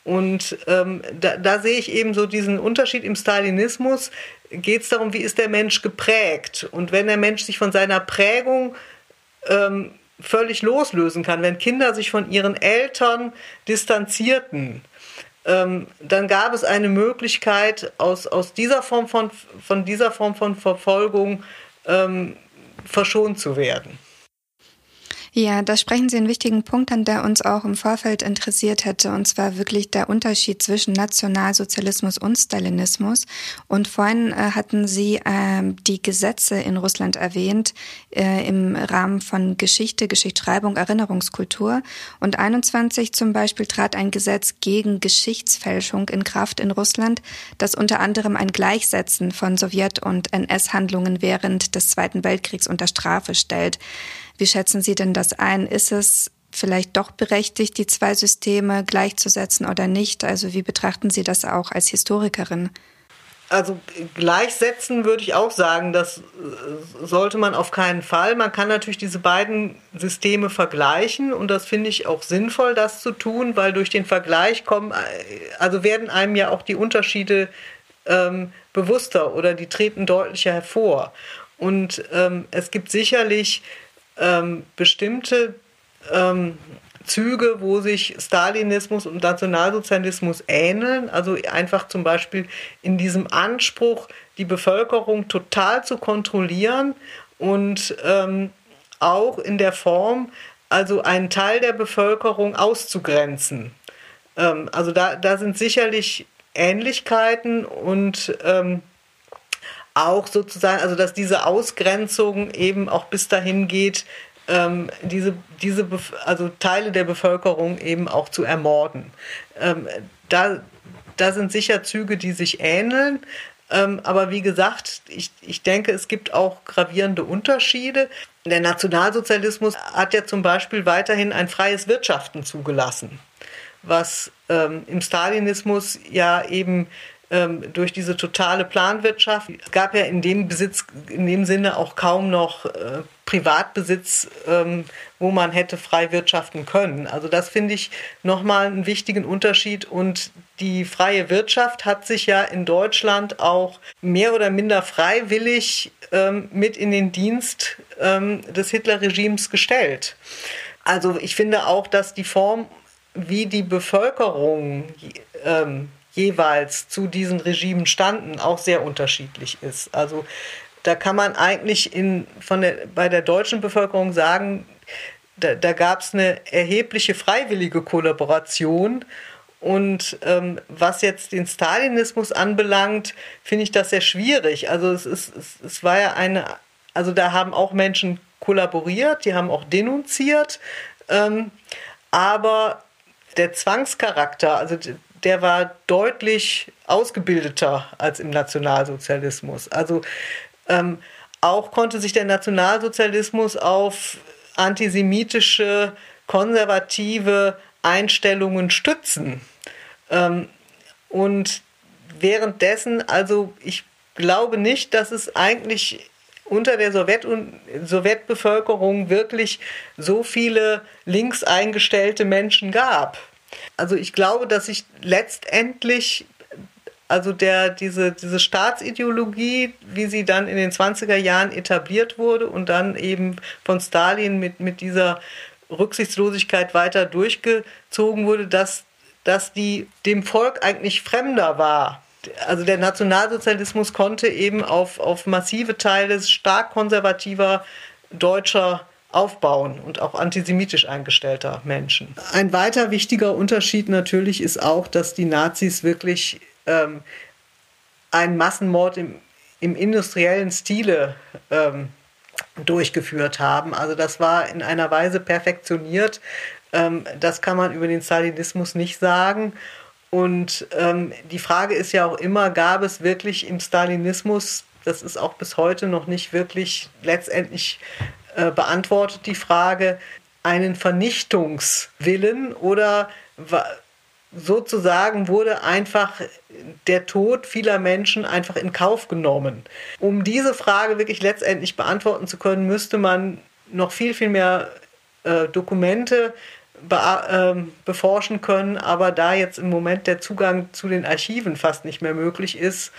Und ähm, da, da sehe ich eben so diesen Unterschied im Stalinismus. Geht es darum, wie ist der Mensch geprägt? Und wenn der Mensch sich von seiner Prägung ähm, völlig loslösen kann, wenn Kinder sich von ihren Eltern distanzierten, ähm, dann gab es eine Möglichkeit, aus, aus dieser Form von, von dieser Form von Verfolgung ähm, verschont zu werden. Ja, da sprechen Sie einen wichtigen Punkt an, der uns auch im Vorfeld interessiert hätte, und zwar wirklich der Unterschied zwischen Nationalsozialismus und Stalinismus. Und vorhin äh, hatten Sie äh, die Gesetze in Russland erwähnt äh, im Rahmen von Geschichte, Geschichtsschreibung, Erinnerungskultur. Und 21 zum Beispiel trat ein Gesetz gegen Geschichtsfälschung in Kraft in Russland, das unter anderem ein Gleichsetzen von Sowjet- und NS-Handlungen während des Zweiten Weltkriegs unter Strafe stellt. Wie schätzen Sie denn das ein? Ist es vielleicht doch berechtigt, die zwei Systeme gleichzusetzen oder nicht? Also wie betrachten Sie das auch als Historikerin? Also gleichsetzen würde ich auch sagen, das äh, sollte man auf keinen Fall. Man kann natürlich diese beiden Systeme vergleichen und das finde ich auch sinnvoll, das zu tun, weil durch den Vergleich kommen, äh, also werden einem ja auch die Unterschiede ähm, bewusster oder die treten deutlicher hervor. Und ähm, es gibt sicherlich ähm, bestimmte ähm, Züge, wo sich Stalinismus und Nationalsozialismus ähneln. Also einfach zum Beispiel in diesem Anspruch, die Bevölkerung total zu kontrollieren und ähm, auch in der Form, also einen Teil der Bevölkerung auszugrenzen. Ähm, also da, da sind sicherlich Ähnlichkeiten und ähm, auch sozusagen, also dass diese Ausgrenzung eben auch bis dahin geht, ähm, diese, diese also Teile der Bevölkerung eben auch zu ermorden. Ähm, da, da sind sicher Züge, die sich ähneln. Ähm, aber wie gesagt, ich, ich denke, es gibt auch gravierende Unterschiede. Der Nationalsozialismus hat ja zum Beispiel weiterhin ein freies Wirtschaften zugelassen, was ähm, im Stalinismus ja eben ähm, durch diese totale Planwirtschaft. Es gab ja in dem Besitz, in dem Sinne auch kaum noch äh, Privatbesitz, ähm, wo man hätte frei wirtschaften können. Also das finde ich nochmal einen wichtigen Unterschied. Und die freie Wirtschaft hat sich ja in Deutschland auch mehr oder minder freiwillig ähm, mit in den Dienst ähm, des Hitlerregimes gestellt. Also ich finde auch, dass die Form, wie die Bevölkerung ähm, jeweils zu diesen Regimen standen, auch sehr unterschiedlich ist. Also da kann man eigentlich in, von der, bei der deutschen Bevölkerung sagen, da, da gab es eine erhebliche freiwillige Kollaboration. Und ähm, was jetzt den Stalinismus anbelangt, finde ich das sehr schwierig. Also es, ist, es, es war ja eine, also da haben auch Menschen kollaboriert, die haben auch denunziert, ähm, aber der Zwangscharakter, also der war deutlich ausgebildeter als im Nationalsozialismus. Also ähm, auch konnte sich der Nationalsozialismus auf antisemitische, konservative Einstellungen stützen. Ähm, und währenddessen, also ich glaube nicht, dass es eigentlich unter der Sowjet Sowjetbevölkerung wirklich so viele links eingestellte Menschen gab. Also ich glaube, dass sich letztendlich also der, diese, diese Staatsideologie, wie sie dann in den 20er Jahren etabliert wurde und dann eben von Stalin mit, mit dieser Rücksichtslosigkeit weiter durchgezogen wurde, dass, dass die dem Volk eigentlich fremder war. Also der Nationalsozialismus konnte eben auf, auf massive Teile stark konservativer deutscher aufbauen und auch antisemitisch eingestellter Menschen. Ein weiter wichtiger Unterschied natürlich ist auch, dass die Nazis wirklich ähm, einen Massenmord im, im industriellen Stile ähm, durchgeführt haben. Also das war in einer Weise perfektioniert. Ähm, das kann man über den Stalinismus nicht sagen. Und ähm, die Frage ist ja auch immer, gab es wirklich im Stalinismus, das ist auch bis heute noch nicht wirklich letztendlich äh, beantwortet die Frage, einen Vernichtungswillen oder sozusagen wurde einfach der Tod vieler Menschen einfach in Kauf genommen. Um diese Frage wirklich letztendlich beantworten zu können, müsste man noch viel, viel mehr äh, Dokumente be ähm, beforschen können, aber da jetzt im Moment der Zugang zu den Archiven fast nicht mehr möglich ist,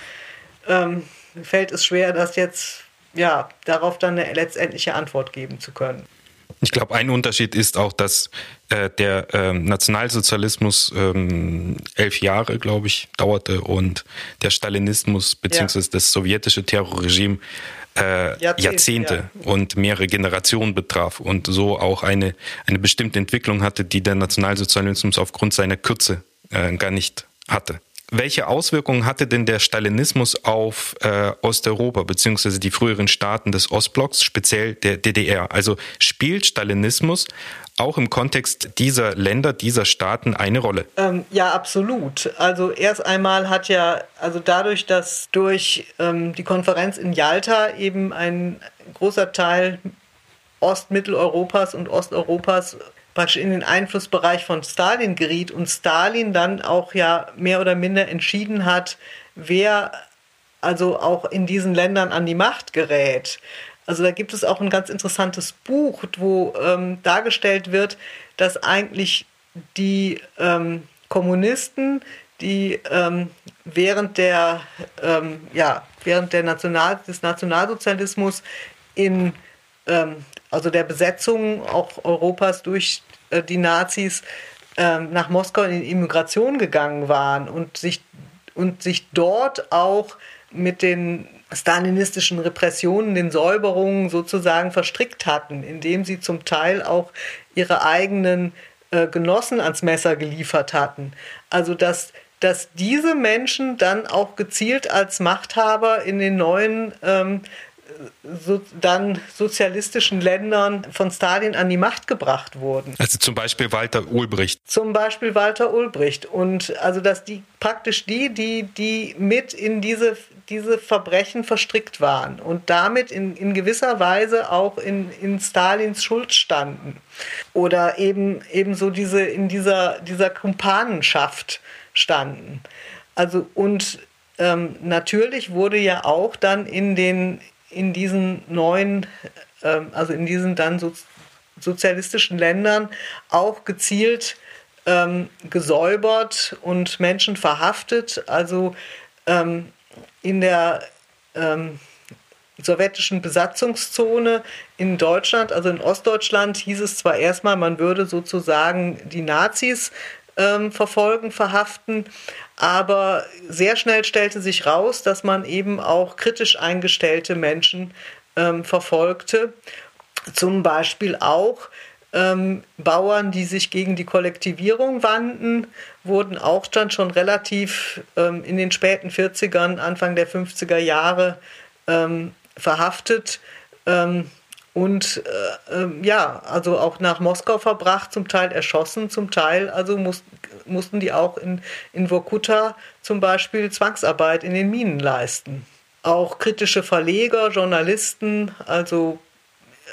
ähm, fällt es schwer, das jetzt ja darauf dann eine letztendliche Antwort geben zu können. Ich glaube, ein Unterschied ist auch, dass äh, der ähm, Nationalsozialismus ähm, elf Jahre, glaube ich, dauerte und der Stalinismus bzw. Ja. das sowjetische Terrorregime äh, Jahrzehnte, Jahrzehnte ja. und mehrere Generationen betraf und so auch eine, eine bestimmte Entwicklung hatte, die der Nationalsozialismus aufgrund seiner Kürze äh, gar nicht hatte. Welche Auswirkungen hatte denn der Stalinismus auf äh, Osteuropa beziehungsweise die früheren Staaten des Ostblocks, speziell der DDR? Also spielt Stalinismus auch im Kontext dieser Länder, dieser Staaten eine Rolle? Ähm, ja, absolut. Also erst einmal hat ja, also dadurch, dass durch ähm, die Konferenz in Yalta eben ein großer Teil Ostmitteleuropas und Osteuropas praktisch in den Einflussbereich von Stalin geriet und Stalin dann auch ja mehr oder minder entschieden hat, wer also auch in diesen Ländern an die Macht gerät. Also da gibt es auch ein ganz interessantes Buch, wo ähm, dargestellt wird, dass eigentlich die ähm, Kommunisten, die ähm, während der ähm, ja während der National des Nationalsozialismus in ähm, also der Besetzung auch Europas durch äh, die Nazis ähm, nach Moskau in die Immigration gegangen waren und sich, und sich dort auch mit den stalinistischen Repressionen, den Säuberungen sozusagen verstrickt hatten, indem sie zum Teil auch ihre eigenen äh, Genossen ans Messer geliefert hatten. Also dass, dass diese Menschen dann auch gezielt als Machthaber in den neuen ähm, so, dann sozialistischen Ländern von Stalin an die Macht gebracht wurden. Also zum Beispiel Walter Ulbricht. Zum Beispiel Walter Ulbricht. Und also dass die praktisch die, die, die mit in diese, diese Verbrechen verstrickt waren und damit in, in gewisser Weise auch in, in Stalins Schuld standen. Oder eben ebenso diese in dieser, dieser Kumpanenschaft standen. Also und ähm, natürlich wurde ja auch dann in den in diesen neuen, ähm, also in diesen dann so, sozialistischen Ländern auch gezielt ähm, gesäubert und Menschen verhaftet. Also ähm, in der sowjetischen Besatzungszone in Deutschland, also in Ostdeutschland, hieß es zwar erstmal, man würde sozusagen die Nazis ähm, verfolgen, verhaften, aber sehr schnell stellte sich raus, dass man eben auch kritisch eingestellte Menschen ähm, verfolgte. Zum Beispiel auch ähm, Bauern, die sich gegen die Kollektivierung wandten, wurden auch dann schon relativ ähm, in den späten 40ern, Anfang der 50er Jahre ähm, verhaftet. Und äh, ähm, ja, also auch nach Moskau verbracht, zum Teil erschossen, zum Teil also muss, mussten die auch in, in Vorkuta zum Beispiel Zwangsarbeit in den Minen leisten. Auch kritische Verleger, Journalisten, also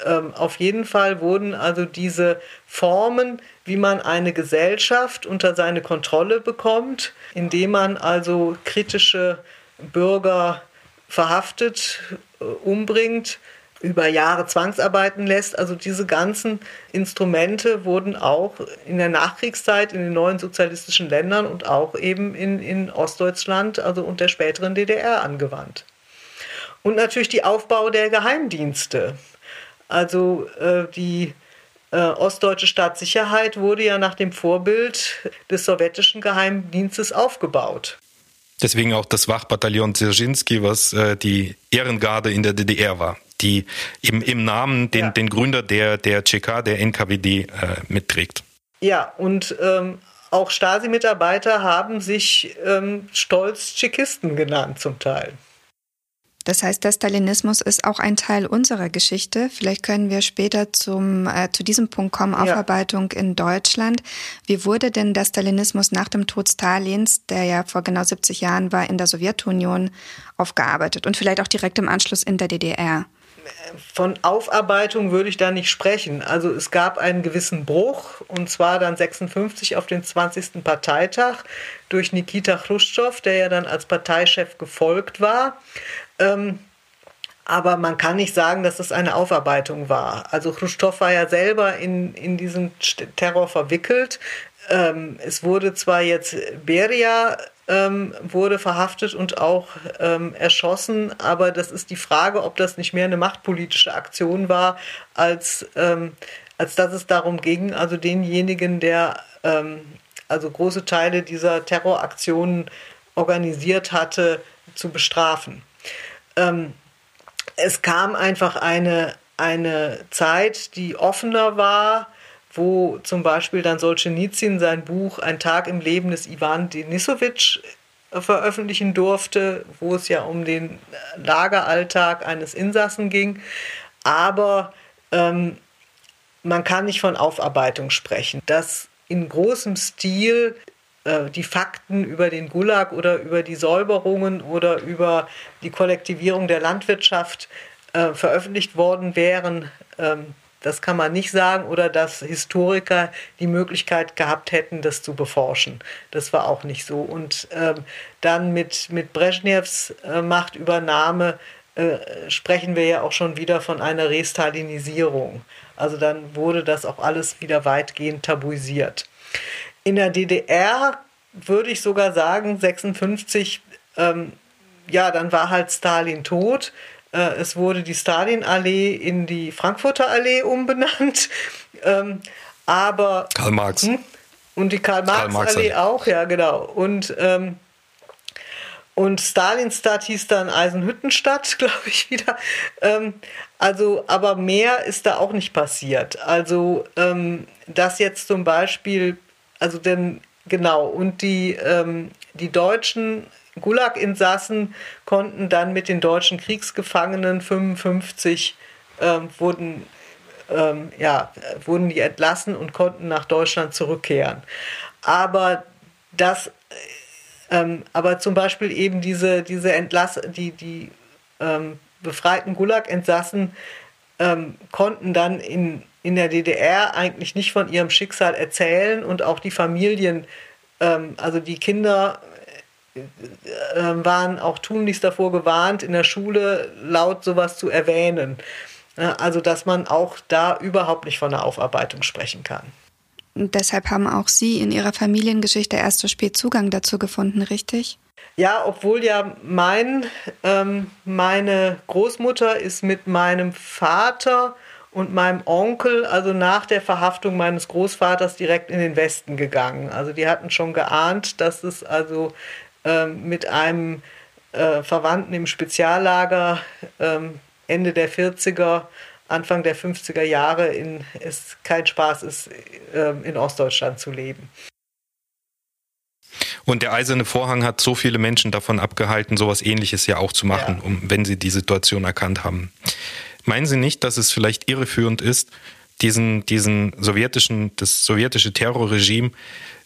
ähm, auf jeden Fall wurden also diese Formen, wie man eine Gesellschaft unter seine Kontrolle bekommt, indem man also kritische Bürger verhaftet, äh, umbringt, über Jahre zwangsarbeiten lässt. Also diese ganzen Instrumente wurden auch in der Nachkriegszeit in den neuen sozialistischen Ländern und auch eben in, in Ostdeutschland, also und der späteren DDR angewandt. Und natürlich die Aufbau der Geheimdienste. Also äh, die äh, ostdeutsche Staatssicherheit wurde ja nach dem Vorbild des sowjetischen Geheimdienstes aufgebaut. Deswegen auch das Wachbataillon Dzerzhinsky, was äh, die Ehrengarde in der DDR war die eben im Namen den, ja. den Gründer der, der CK, der NKWD, äh, mitträgt. Ja, und ähm, auch Stasi-Mitarbeiter haben sich ähm, stolz Tschechisten genannt zum Teil. Das heißt, der Stalinismus ist auch ein Teil unserer Geschichte. Vielleicht können wir später zum, äh, zu diesem Punkt kommen, Aufarbeitung ja. in Deutschland. Wie wurde denn der Stalinismus nach dem Tod Stalins, der ja vor genau 70 Jahren war, in der Sowjetunion aufgearbeitet und vielleicht auch direkt im Anschluss in der DDR? Von Aufarbeitung würde ich da nicht sprechen. Also es gab einen gewissen Bruch und zwar dann 56 auf den 20. Parteitag durch Nikita Khrushchev, der ja dann als Parteichef gefolgt war. Ähm, aber man kann nicht sagen, dass das eine Aufarbeitung war. Also Khrushchev war ja selber in, in diesen Terror verwickelt. Ähm, es wurde zwar jetzt Beria ähm, wurde verhaftet und auch ähm, erschossen, aber das ist die Frage, ob das nicht mehr eine machtpolitische Aktion war, als, ähm, als dass es darum ging, also denjenigen, der ähm, also große Teile dieser Terroraktionen organisiert hatte, zu bestrafen. Ähm, es kam einfach eine, eine Zeit, die offener war, wo zum Beispiel dann Solzhenitsyn sein Buch Ein Tag im Leben des Ivan Denisowitsch äh, veröffentlichen durfte, wo es ja um den Lageralltag eines Insassen ging. Aber ähm, man kann nicht von Aufarbeitung sprechen. Dass in großem Stil äh, die Fakten über den Gulag oder über die Säuberungen oder über die Kollektivierung der Landwirtschaft äh, veröffentlicht worden wären, ähm, das kann man nicht sagen. Oder dass Historiker die Möglichkeit gehabt hätten, das zu beforschen. Das war auch nicht so. Und ähm, dann mit, mit Brezhnevs äh, Machtübernahme äh, sprechen wir ja auch schon wieder von einer Restalinisierung. Also dann wurde das auch alles wieder weitgehend tabuisiert. In der DDR würde ich sogar sagen, 56, ähm, ja, dann war halt Stalin tot. Äh, es wurde die Stalinallee in die Frankfurter Allee umbenannt. Ähm, aber. Karl Marx. Hm? Und die Karl-Marx-Allee Karl auch, ja, genau. Und, ähm, und Stalinstadt hieß dann Eisenhüttenstadt, glaube ich, wieder. Ähm, also, aber mehr ist da auch nicht passiert. Also, ähm, dass jetzt zum Beispiel, also denn, genau, und die, ähm, die Deutschen Gulag-Insassen konnten dann mit den deutschen Kriegsgefangenen 55 ähm, wurden ähm, ja, wurden die entlassen und konnten nach Deutschland zurückkehren. Aber das, ähm, aber zum Beispiel eben diese, diese Entlass, die, die ähm, befreiten Gulag-Entsassen ähm, konnten dann in, in der DDR eigentlich nicht von ihrem Schicksal erzählen und auch die Familien, ähm, also die Kinder äh, waren auch tunlichst davor gewarnt, in der Schule laut sowas zu erwähnen. Also, dass man auch da überhaupt nicht von einer Aufarbeitung sprechen kann. Und deshalb haben auch Sie in Ihrer Familiengeschichte erst so spät Zugang dazu gefunden, richtig? Ja, obwohl ja mein, ähm, meine Großmutter ist mit meinem Vater und meinem Onkel, also nach der Verhaftung meines Großvaters, direkt in den Westen gegangen. Also die hatten schon geahnt, dass es also ähm, mit einem äh, Verwandten im Speziallager ähm, Ende der 40er, Anfang der 50er Jahre in, es kein Spaß ist, ähm, in Ostdeutschland zu leben. Und der eiserne Vorhang hat so viele Menschen davon abgehalten, sowas ähnliches ja auch zu machen, ja. um, wenn sie die Situation erkannt haben. Meinen Sie nicht, dass es vielleicht irreführend ist, diesen, diesen sowjetischen, das sowjetische Terrorregime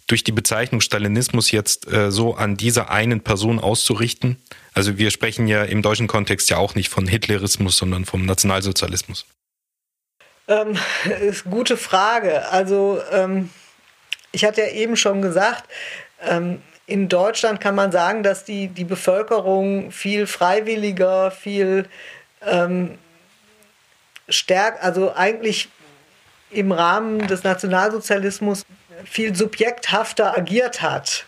durch die Bezeichnung Stalinismus jetzt äh, so an dieser einen Person auszurichten? Also wir sprechen ja im deutschen Kontext ja auch nicht von Hitlerismus, sondern vom Nationalsozialismus. Ähm, ist gute Frage. Also ähm, ich hatte ja eben schon gesagt, ähm, in Deutschland kann man sagen, dass die, die Bevölkerung viel freiwilliger, viel ähm, stärker, also eigentlich im Rahmen des Nationalsozialismus viel subjekthafter agiert hat.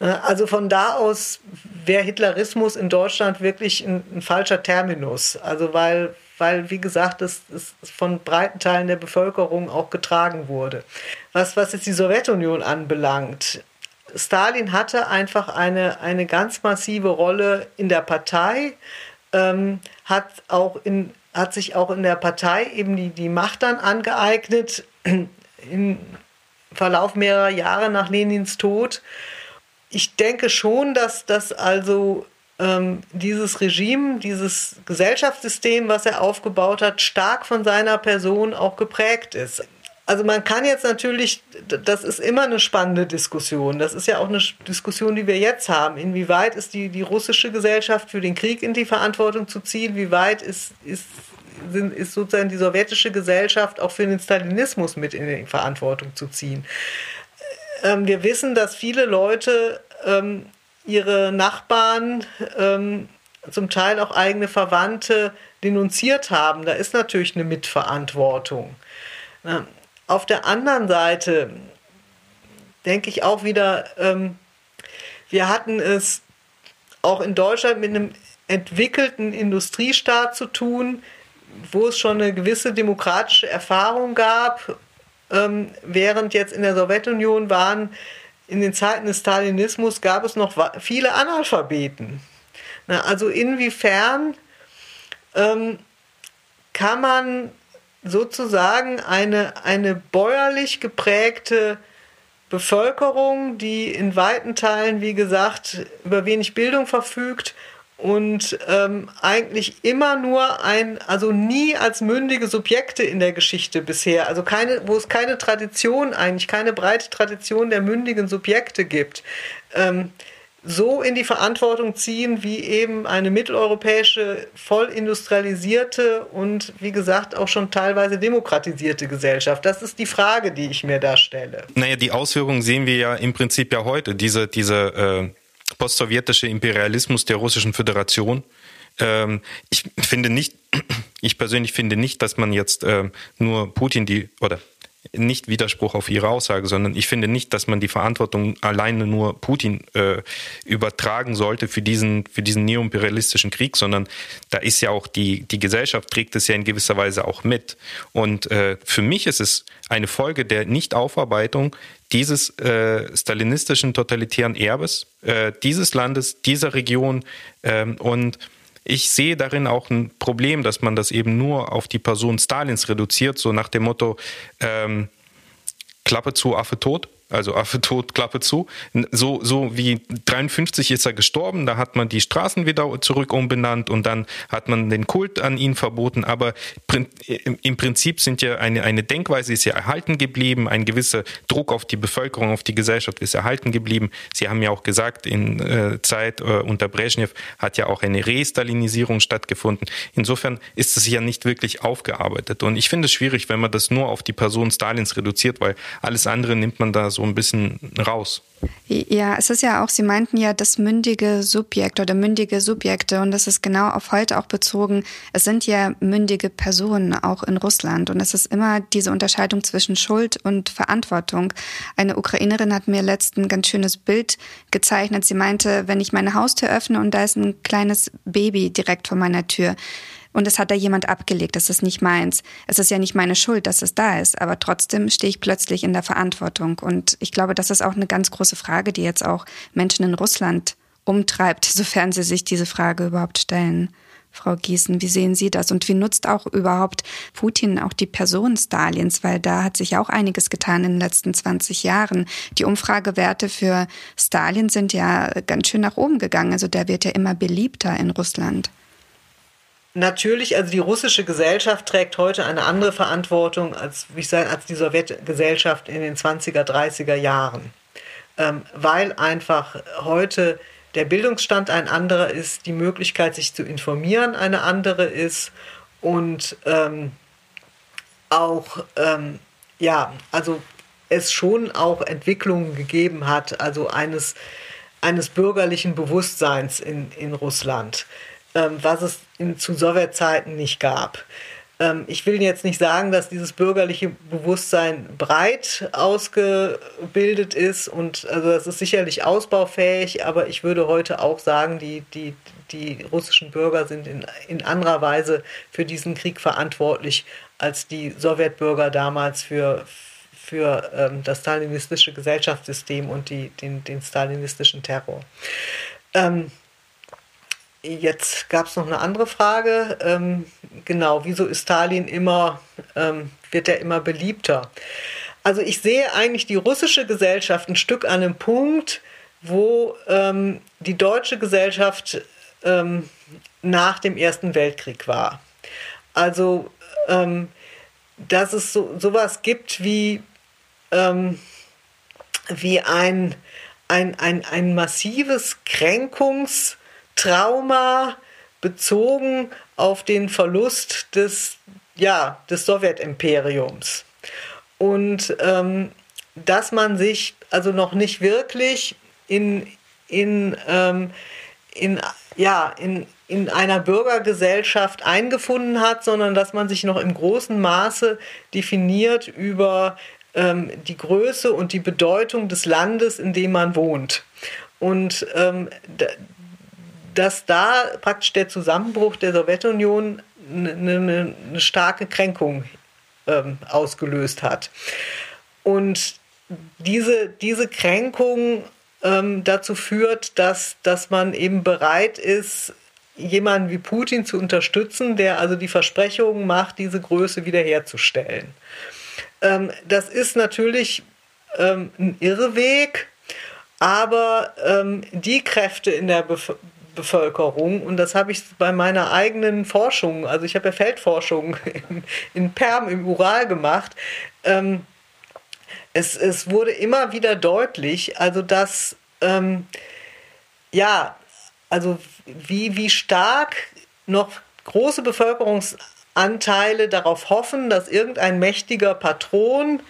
Äh, also von da aus wäre Hitlerismus in Deutschland wirklich ein, ein, falscher Terminus. Also weil, weil wie gesagt, es, es von breiten Teilen der Bevölkerung auch getragen wurde. Was, was jetzt die Sowjetunion anbelangt, Stalin hatte einfach eine, eine ganz massive Rolle in der Partei, ähm, hat, auch in, hat sich auch in der Partei eben die, die Macht dann angeeignet, in, Verlauf mehrerer Jahre nach Lenins Tod. Ich denke schon, dass das also ähm, dieses Regime, dieses Gesellschaftssystem, was er aufgebaut hat, stark von seiner Person auch geprägt ist. Also man kann jetzt natürlich, das ist immer eine spannende Diskussion. Das ist ja auch eine Diskussion, die wir jetzt haben. Inwieweit ist die, die russische Gesellschaft für den Krieg in die Verantwortung zu ziehen? Wie weit ist, ist sind, ist sozusagen die sowjetische Gesellschaft auch für den Stalinismus mit in die Verantwortung zu ziehen. Ähm, wir wissen, dass viele Leute ähm, ihre Nachbarn ähm, zum Teil auch eigene Verwandte denunziert haben. Da ist natürlich eine Mitverantwortung. Auf der anderen Seite denke ich auch wieder, ähm, wir hatten es auch in Deutschland mit einem entwickelten Industriestaat zu tun, wo es schon eine gewisse demokratische Erfahrung gab, ähm, während jetzt in der Sowjetunion waren, in den Zeiten des Stalinismus gab es noch viele Analphabeten. Na, also inwiefern ähm, kann man sozusagen eine, eine bäuerlich geprägte Bevölkerung, die in weiten Teilen, wie gesagt, über wenig Bildung verfügt und ähm, eigentlich immer nur ein, also nie als mündige Subjekte in der Geschichte bisher, also keine, wo es keine Tradition eigentlich, keine breite Tradition der mündigen Subjekte gibt. Ähm, so in die Verantwortung ziehen wie eben eine mitteleuropäische, voll industrialisierte und wie gesagt auch schon teilweise demokratisierte Gesellschaft? Das ist die Frage, die ich mir da stelle. Naja, die Auswirkungen sehen wir ja im Prinzip ja heute. Diese, diese äh, postsowjetische Imperialismus der Russischen Föderation. Ähm, ich finde nicht, ich persönlich finde nicht, dass man jetzt äh, nur Putin die oder nicht Widerspruch auf Ihre Aussage, sondern ich finde nicht, dass man die Verantwortung alleine nur Putin äh, übertragen sollte für diesen, für diesen neoimperialistischen Krieg, sondern da ist ja auch die, die Gesellschaft trägt es ja in gewisser Weise auch mit. Und äh, für mich ist es eine Folge der Nichtaufarbeitung dieses äh, stalinistischen totalitären Erbes, äh, dieses Landes, dieser Region ähm, und ich sehe darin auch ein Problem, dass man das eben nur auf die Person Stalins reduziert, so nach dem Motto, ähm, Klappe zu, Affe tot also Affe tot, Klappe zu. So, so wie 53 ist er gestorben, da hat man die Straßen wieder zurück umbenannt und dann hat man den Kult an ihn verboten. Aber im Prinzip sind ja eine, eine Denkweise ist ja erhalten geblieben, ein gewisser Druck auf die Bevölkerung, auf die Gesellschaft ist erhalten geblieben. Sie haben ja auch gesagt, in äh, Zeit äh, unter Brezhnev hat ja auch eine Restalinisierung stattgefunden. Insofern ist es ja nicht wirklich aufgearbeitet. Und ich finde es schwierig, wenn man das nur auf die Person Stalins reduziert, weil alles andere nimmt man da so ein bisschen raus. Ja, es ist ja auch, Sie meinten ja das mündige Subjekt oder mündige Subjekte und das ist genau auf heute auch bezogen. Es sind ja mündige Personen auch in Russland und es ist immer diese Unterscheidung zwischen Schuld und Verantwortung. Eine Ukrainerin hat mir letztens ein ganz schönes Bild gezeichnet. Sie meinte, wenn ich meine Haustür öffne und da ist ein kleines Baby direkt vor meiner Tür, und es hat da jemand abgelegt, das ist nicht meins. Es ist ja nicht meine Schuld, dass es da ist, aber trotzdem stehe ich plötzlich in der Verantwortung. Und ich glaube, das ist auch eine ganz große Frage, die jetzt auch Menschen in Russland umtreibt, sofern sie sich diese Frage überhaupt stellen. Frau Gießen, wie sehen Sie das? Und wie nutzt auch überhaupt Putin auch die Person Stalins? Weil da hat sich auch einiges getan in den letzten 20 Jahren. Die Umfragewerte für Stalin sind ja ganz schön nach oben gegangen. Also der wird ja immer beliebter in Russland. Natürlich, also die russische Gesellschaft trägt heute eine andere Verantwortung als, wie ich sagen, als die Sowjetgesellschaft in den 20er, 30er Jahren. Ähm, weil einfach heute der Bildungsstand ein anderer ist, die Möglichkeit, sich zu informieren, eine andere ist und ähm, auch, ähm, ja, also es schon auch Entwicklungen gegeben hat, also eines, eines bürgerlichen Bewusstseins in, in Russland was es in, zu Sowjetzeiten nicht gab. Ähm, ich will jetzt nicht sagen, dass dieses bürgerliche Bewusstsein breit ausgebildet ist und also das ist sicherlich ausbaufähig, aber ich würde heute auch sagen, die, die, die russischen Bürger sind in, in anderer Weise für diesen Krieg verantwortlich als die Sowjetbürger damals für, für ähm, das stalinistische Gesellschaftssystem und die, den, den stalinistischen Terror. Ähm, Jetzt gab es noch eine andere Frage. Ähm, genau, wieso ist Stalin immer, ähm, wird er immer beliebter? Also ich sehe eigentlich die russische Gesellschaft ein Stück an einem Punkt, wo ähm, die deutsche Gesellschaft ähm, nach dem Ersten Weltkrieg war. Also, ähm, dass es so sowas gibt wie, ähm, wie ein, ein, ein, ein massives Kränkungs- Trauma bezogen auf den Verlust des, ja, des Sowjetimperiums. Und ähm, dass man sich also noch nicht wirklich in, in, ähm, in, ja, in, in einer Bürgergesellschaft eingefunden hat, sondern dass man sich noch im großen Maße definiert über ähm, die Größe und die Bedeutung des Landes, in dem man wohnt. Und ähm, dass da praktisch der Zusammenbruch der Sowjetunion eine, eine, eine starke Kränkung ähm, ausgelöst hat. Und diese, diese Kränkung ähm, dazu führt, dass, dass man eben bereit ist, jemanden wie Putin zu unterstützen, der also die Versprechungen macht, diese Größe wiederherzustellen. Ähm, das ist natürlich ähm, ein Irrweg, aber ähm, die Kräfte in der Bef Bevölkerung, und das habe ich bei meiner eigenen Forschung, also ich habe ja Feldforschung in, in Perm im Ural gemacht, ähm, es, es wurde immer wieder deutlich, also dass, ähm, ja, also wie, wie stark noch große Bevölkerungsanteile darauf hoffen, dass irgendein mächtiger Patron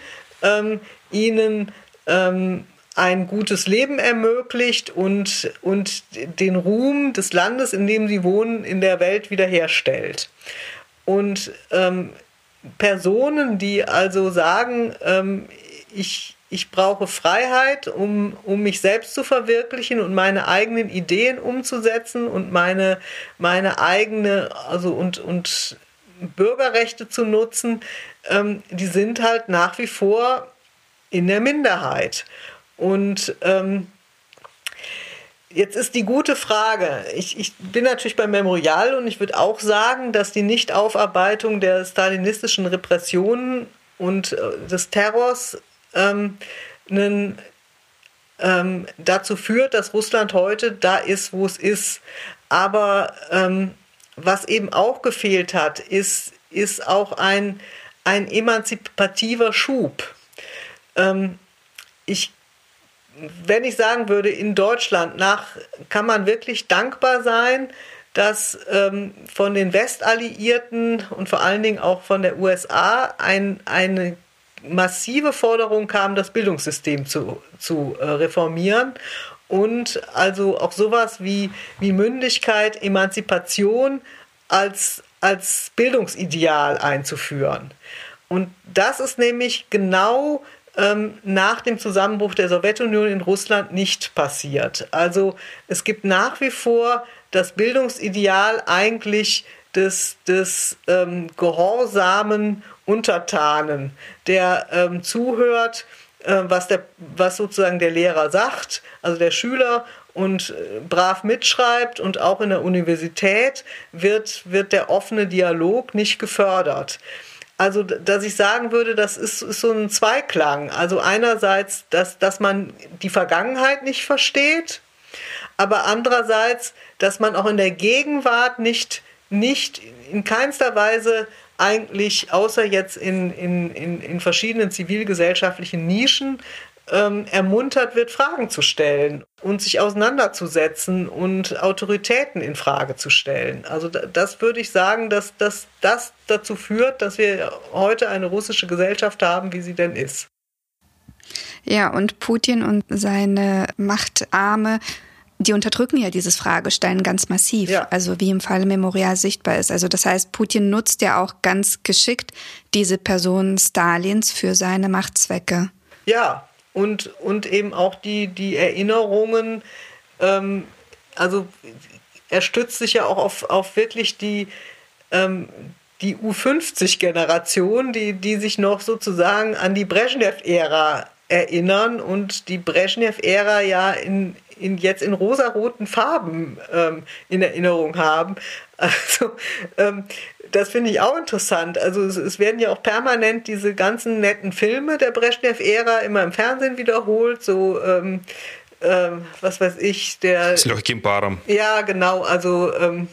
ähm, ihnen ähm, ein gutes Leben ermöglicht und, und den Ruhm des Landes, in dem sie wohnen, in der Welt wiederherstellt. Und ähm, Personen, die also sagen, ähm, ich, ich brauche Freiheit, um, um mich selbst zu verwirklichen und meine eigenen Ideen umzusetzen und meine, meine eigene, also und, und Bürgerrechte zu nutzen, ähm, die sind halt nach wie vor in der Minderheit. Und ähm, jetzt ist die gute Frage. Ich, ich bin natürlich beim Memorial und ich würde auch sagen, dass die Nichtaufarbeitung der stalinistischen Repressionen und äh, des Terrors ähm, einen, ähm, dazu führt, dass Russland heute da ist, wo es ist. Aber ähm, was eben auch gefehlt hat, ist, ist auch ein, ein emanzipativer Schub. Ähm, ich wenn ich sagen würde, in Deutschland nach kann man wirklich dankbar sein, dass ähm, von den Westalliierten und vor allen Dingen auch von der USA ein, eine massive Forderung kam, das Bildungssystem zu, zu äh, reformieren und also auch sowas wie, wie Mündigkeit, Emanzipation als, als Bildungsideal einzuführen. Und das ist nämlich genau ähm, nach dem Zusammenbruch der Sowjetunion in Russland nicht passiert. Also es gibt nach wie vor das Bildungsideal eigentlich des, des ähm, gehorsamen Untertanen, der ähm, zuhört, äh, was, der, was sozusagen der Lehrer sagt, also der Schüler und äh, brav mitschreibt und auch in der Universität wird, wird der offene Dialog nicht gefördert. Also, dass ich sagen würde, das ist, ist, so ein Zweiklang. Also einerseits, dass, dass man die Vergangenheit nicht versteht, aber andererseits, dass man auch in der Gegenwart nicht, nicht in keinster Weise eigentlich, außer jetzt in, in, in, in verschiedenen zivilgesellschaftlichen Nischen, ähm, ermuntert wird, Fragen zu stellen und sich auseinanderzusetzen und Autoritäten in Frage zu stellen. Also das würde ich sagen, dass, dass das dazu führt, dass wir heute eine russische Gesellschaft haben, wie sie denn ist. Ja, und Putin und seine Machtarme die unterdrücken ja dieses Fragestellen ganz massiv, ja. also wie im Fall Memorial sichtbar ist. Also das heißt, Putin nutzt ja auch ganz geschickt diese Person Stalins für seine Machtzwecke. Ja, und, und eben auch die, die Erinnerungen, ähm, also er stützt sich ja auch auf, auf wirklich die, ähm, die U50-Generation, die, die sich noch sozusagen an die Brezhnev-Ära erinnern und die Brezhnev-Ära ja in, in, jetzt in rosaroten Farben ähm, in Erinnerung haben. Also ähm, das finde ich auch interessant. Also es, es, werden ja auch permanent diese ganzen netten Filme der Brezhnev-Ära immer im Fernsehen wiederholt, so ähm, ähm, was weiß ich, der. Ja, genau, also ähm,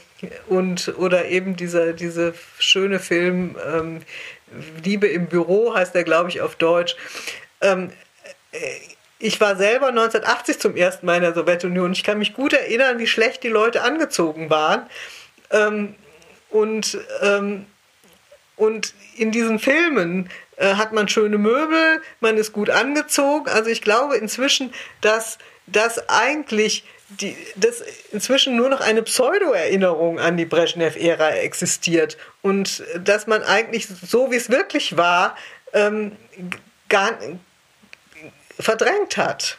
und oder eben dieser diese schöne Film ähm, Liebe im Büro heißt der, glaube ich, auf Deutsch. Äh, ich war selber 1980 zum ersten Mal in der Sowjetunion. Ich kann mich gut erinnern, wie schlecht die Leute angezogen waren. Ähm, und, ähm, und in diesen Filmen äh, hat man schöne Möbel, man ist gut angezogen. Also ich glaube inzwischen, dass dass eigentlich die, dass inzwischen nur noch eine Pseudo-Erinnerung an die Brezhnev-Ära existiert und dass man eigentlich so, wie es wirklich war, ähm, gar verdrängt hat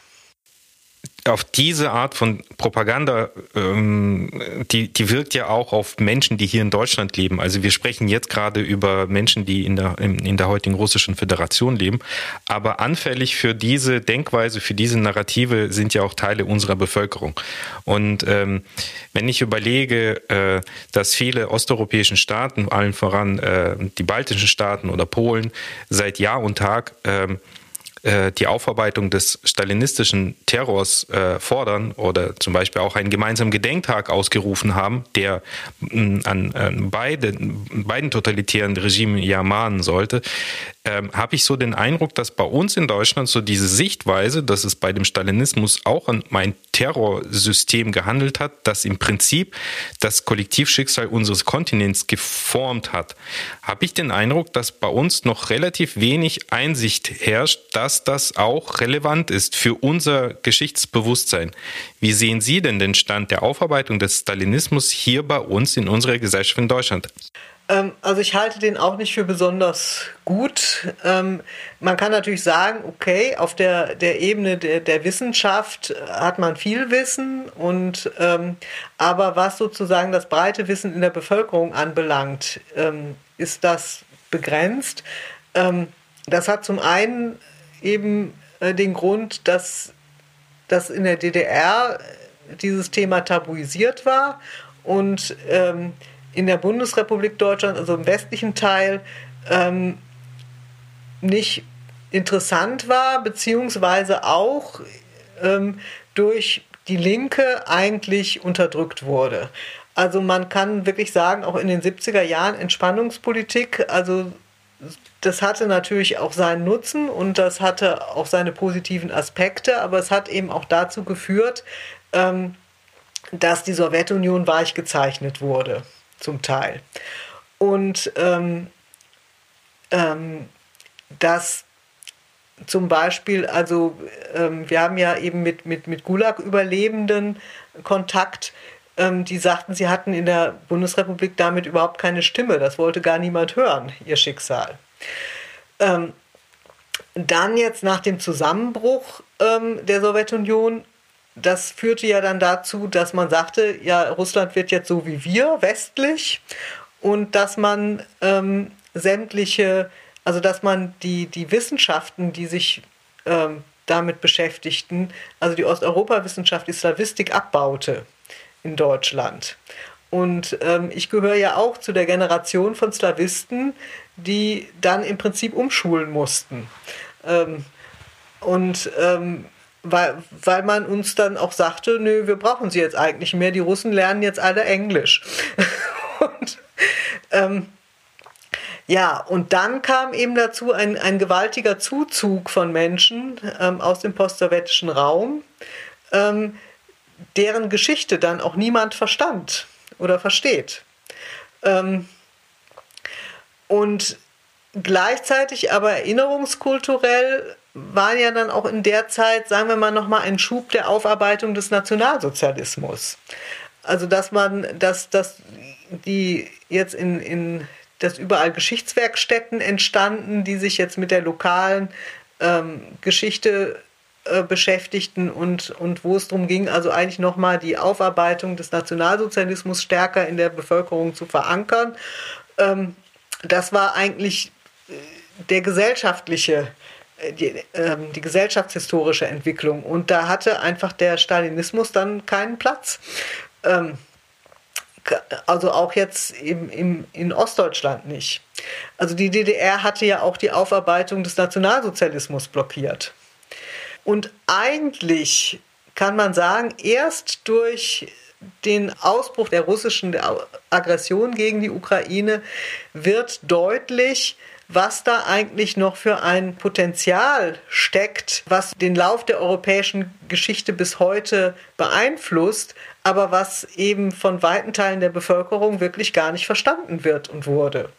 auf diese Art von Propaganda, ähm, die, die wirkt ja auch auf Menschen, die hier in Deutschland leben. Also wir sprechen jetzt gerade über Menschen, die in der, in, in der heutigen russischen Föderation leben. Aber anfällig für diese Denkweise, für diese Narrative sind ja auch Teile unserer Bevölkerung. Und ähm, wenn ich überlege, äh, dass viele osteuropäischen Staaten, allen voran äh, die baltischen Staaten oder Polen, seit Jahr und Tag äh, äh, die Aufarbeitung des stalinistischen Terrors äh, fordern oder zum Beispiel auch einen gemeinsamen Gedenktag ausgerufen haben, der mm, an, an beide, beiden totalitären Regimen ja mahnen sollte, ähm, habe ich so den Eindruck, dass bei uns in Deutschland so diese Sichtweise, dass es bei dem Stalinismus auch um ein Terrorsystem gehandelt hat, das im Prinzip das Kollektivschicksal unseres Kontinents geformt hat, habe ich den Eindruck, dass bei uns noch relativ wenig Einsicht herrscht, dass das auch relevant ist für unser Geschichtsbewusstsein. Wie sehen Sie denn den Stand der Aufarbeitung des Stalinismus hier bei uns in unserer Gesellschaft in Deutschland? Ähm, also ich halte den auch nicht für besonders gut. Ähm, man kann natürlich sagen, okay, auf der, der Ebene der, der Wissenschaft hat man viel Wissen und ähm, aber was sozusagen das breite Wissen in der Bevölkerung anbelangt, ist das begrenzt. das hat zum einen eben äh, den Grund, dass, dass in der DDR dieses Thema tabuisiert war und ähm, in der Bundesrepublik Deutschland, also im westlichen Teil, ähm, nicht interessant war, beziehungsweise auch ähm, durch die Linke eigentlich unterdrückt wurde. Also man kann wirklich sagen, auch in den 70er Jahren Entspannungspolitik, also das hatte natürlich auch seinen Nutzen und das hatte auch seine positiven Aspekte, aber es hat eben auch dazu geführt, ähm, dass die Sowjetunion weich gezeichnet wurde zum Teil. Und ähm, ähm, dass zum Beispiel, also ähm, wir haben ja eben mit, mit, mit Gulag-Überlebenden Kontakt, ähm, die sagten, sie hatten in der Bundesrepublik damit überhaupt keine Stimme. Das wollte gar niemand hören, ihr Schicksal. Ähm, dann jetzt nach dem Zusammenbruch ähm, der Sowjetunion das führte ja dann dazu, dass man sagte, ja, Russland wird jetzt so wie wir, westlich, und dass man ähm, sämtliche, also dass man die, die Wissenschaften, die sich ähm, damit beschäftigten, also die Osteuropa-Wissenschaft, die Slavistik abbaute in Deutschland. Und ähm, ich gehöre ja auch zu der Generation von Slawisten, die dann im Prinzip umschulen mussten. Ähm, und ähm, weil, weil man uns dann auch sagte, nö, wir brauchen sie jetzt eigentlich mehr, die Russen lernen jetzt alle Englisch. und ähm, ja, und dann kam eben dazu ein, ein gewaltiger Zuzug von Menschen ähm, aus dem postsowjetischen Raum, ähm, deren Geschichte dann auch niemand verstand oder versteht. Ähm, und gleichzeitig aber erinnerungskulturell war ja dann auch in der Zeit, sagen wir mal, nochmal ein Schub der Aufarbeitung des Nationalsozialismus. Also dass man, dass, dass die jetzt in, in dass überall Geschichtswerkstätten entstanden, die sich jetzt mit der lokalen ähm, Geschichte äh, beschäftigten und, und wo es darum ging, also eigentlich nochmal die Aufarbeitung des Nationalsozialismus stärker in der Bevölkerung zu verankern. Ähm, das war eigentlich äh, der gesellschaftliche äh, die, ähm, die gesellschaftshistorische Entwicklung. Und da hatte einfach der Stalinismus dann keinen Platz. Ähm, also auch jetzt im, im, in Ostdeutschland nicht. Also die DDR hatte ja auch die Aufarbeitung des Nationalsozialismus blockiert. Und eigentlich kann man sagen, erst durch den Ausbruch der russischen Aggression gegen die Ukraine wird deutlich, was da eigentlich noch für ein Potenzial steckt, was den Lauf der europäischen Geschichte bis heute beeinflusst, aber was eben von weiten Teilen der Bevölkerung wirklich gar nicht verstanden wird und wurde.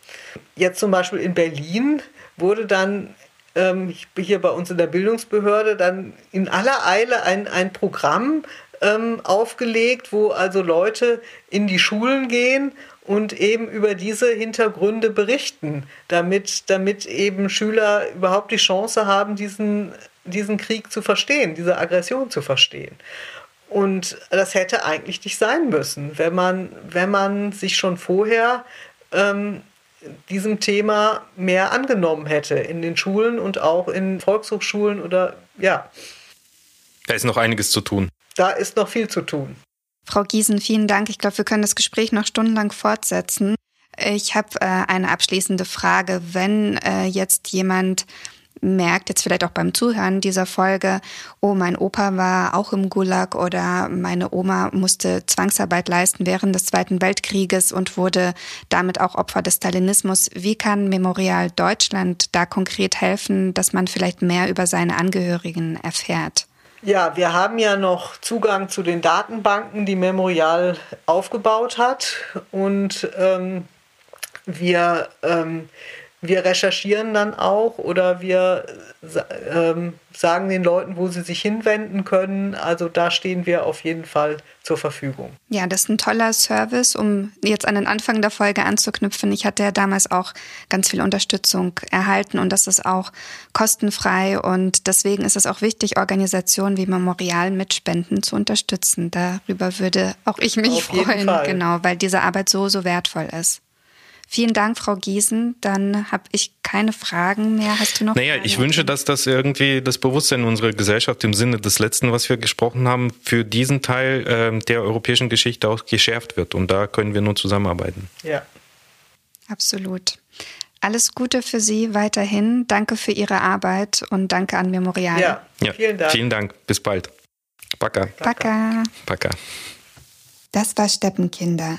Jetzt zum Beispiel in Berlin wurde dann ähm, hier bei uns in der Bildungsbehörde dann in aller Eile ein, ein Programm ähm, aufgelegt, wo also Leute in die Schulen gehen und eben über diese Hintergründe berichten, damit, damit eben Schüler überhaupt die Chance haben, diesen, diesen Krieg zu verstehen, diese Aggression zu verstehen. Und das hätte eigentlich nicht sein müssen, wenn man, wenn man sich schon vorher ähm, diesem Thema mehr angenommen hätte in den Schulen und auch in Volkshochschulen oder ja. Da ist noch einiges zu tun. Da ist noch viel zu tun. Frau Giesen, vielen Dank. Ich glaube, wir können das Gespräch noch stundenlang fortsetzen. Ich habe äh, eine abschließende Frage. Wenn äh, jetzt jemand merkt, jetzt vielleicht auch beim Zuhören dieser Folge, oh, mein Opa war auch im Gulag oder meine Oma musste Zwangsarbeit leisten während des Zweiten Weltkrieges und wurde damit auch Opfer des Stalinismus. Wie kann Memorial Deutschland da konkret helfen, dass man vielleicht mehr über seine Angehörigen erfährt? Ja, wir haben ja noch Zugang zu den Datenbanken, die Memorial aufgebaut hat. Und ähm, wir ähm, wir recherchieren dann auch oder wir ähm, sagen den Leuten, wo sie sich hinwenden können. Also da stehen wir auf jeden Fall zur Verfügung. Ja, das ist ein toller Service, um jetzt an den Anfang der Folge anzuknüpfen. Ich hatte ja damals auch ganz viel Unterstützung erhalten und das ist auch kostenfrei und deswegen ist es auch wichtig, Organisationen wie Memorial mit Spenden zu unterstützen. Darüber würde auch ich mich auf freuen, genau, weil diese Arbeit so, so wertvoll ist. Vielen Dank, Frau Giesen. Dann habe ich keine Fragen mehr. Hast du noch? Naja, ich wünsche, dass das irgendwie das Bewusstsein unserer Gesellschaft im Sinne des letzten, was wir gesprochen haben, für diesen Teil äh, der europäischen Geschichte auch geschärft wird. Und da können wir nur zusammenarbeiten. Ja. Absolut. Alles Gute für Sie weiterhin. Danke für Ihre Arbeit und danke an Memorial. Ja, ja. vielen Dank. Vielen Dank. Bis bald. Baka. Baka. Baka. Das war Steppenkinder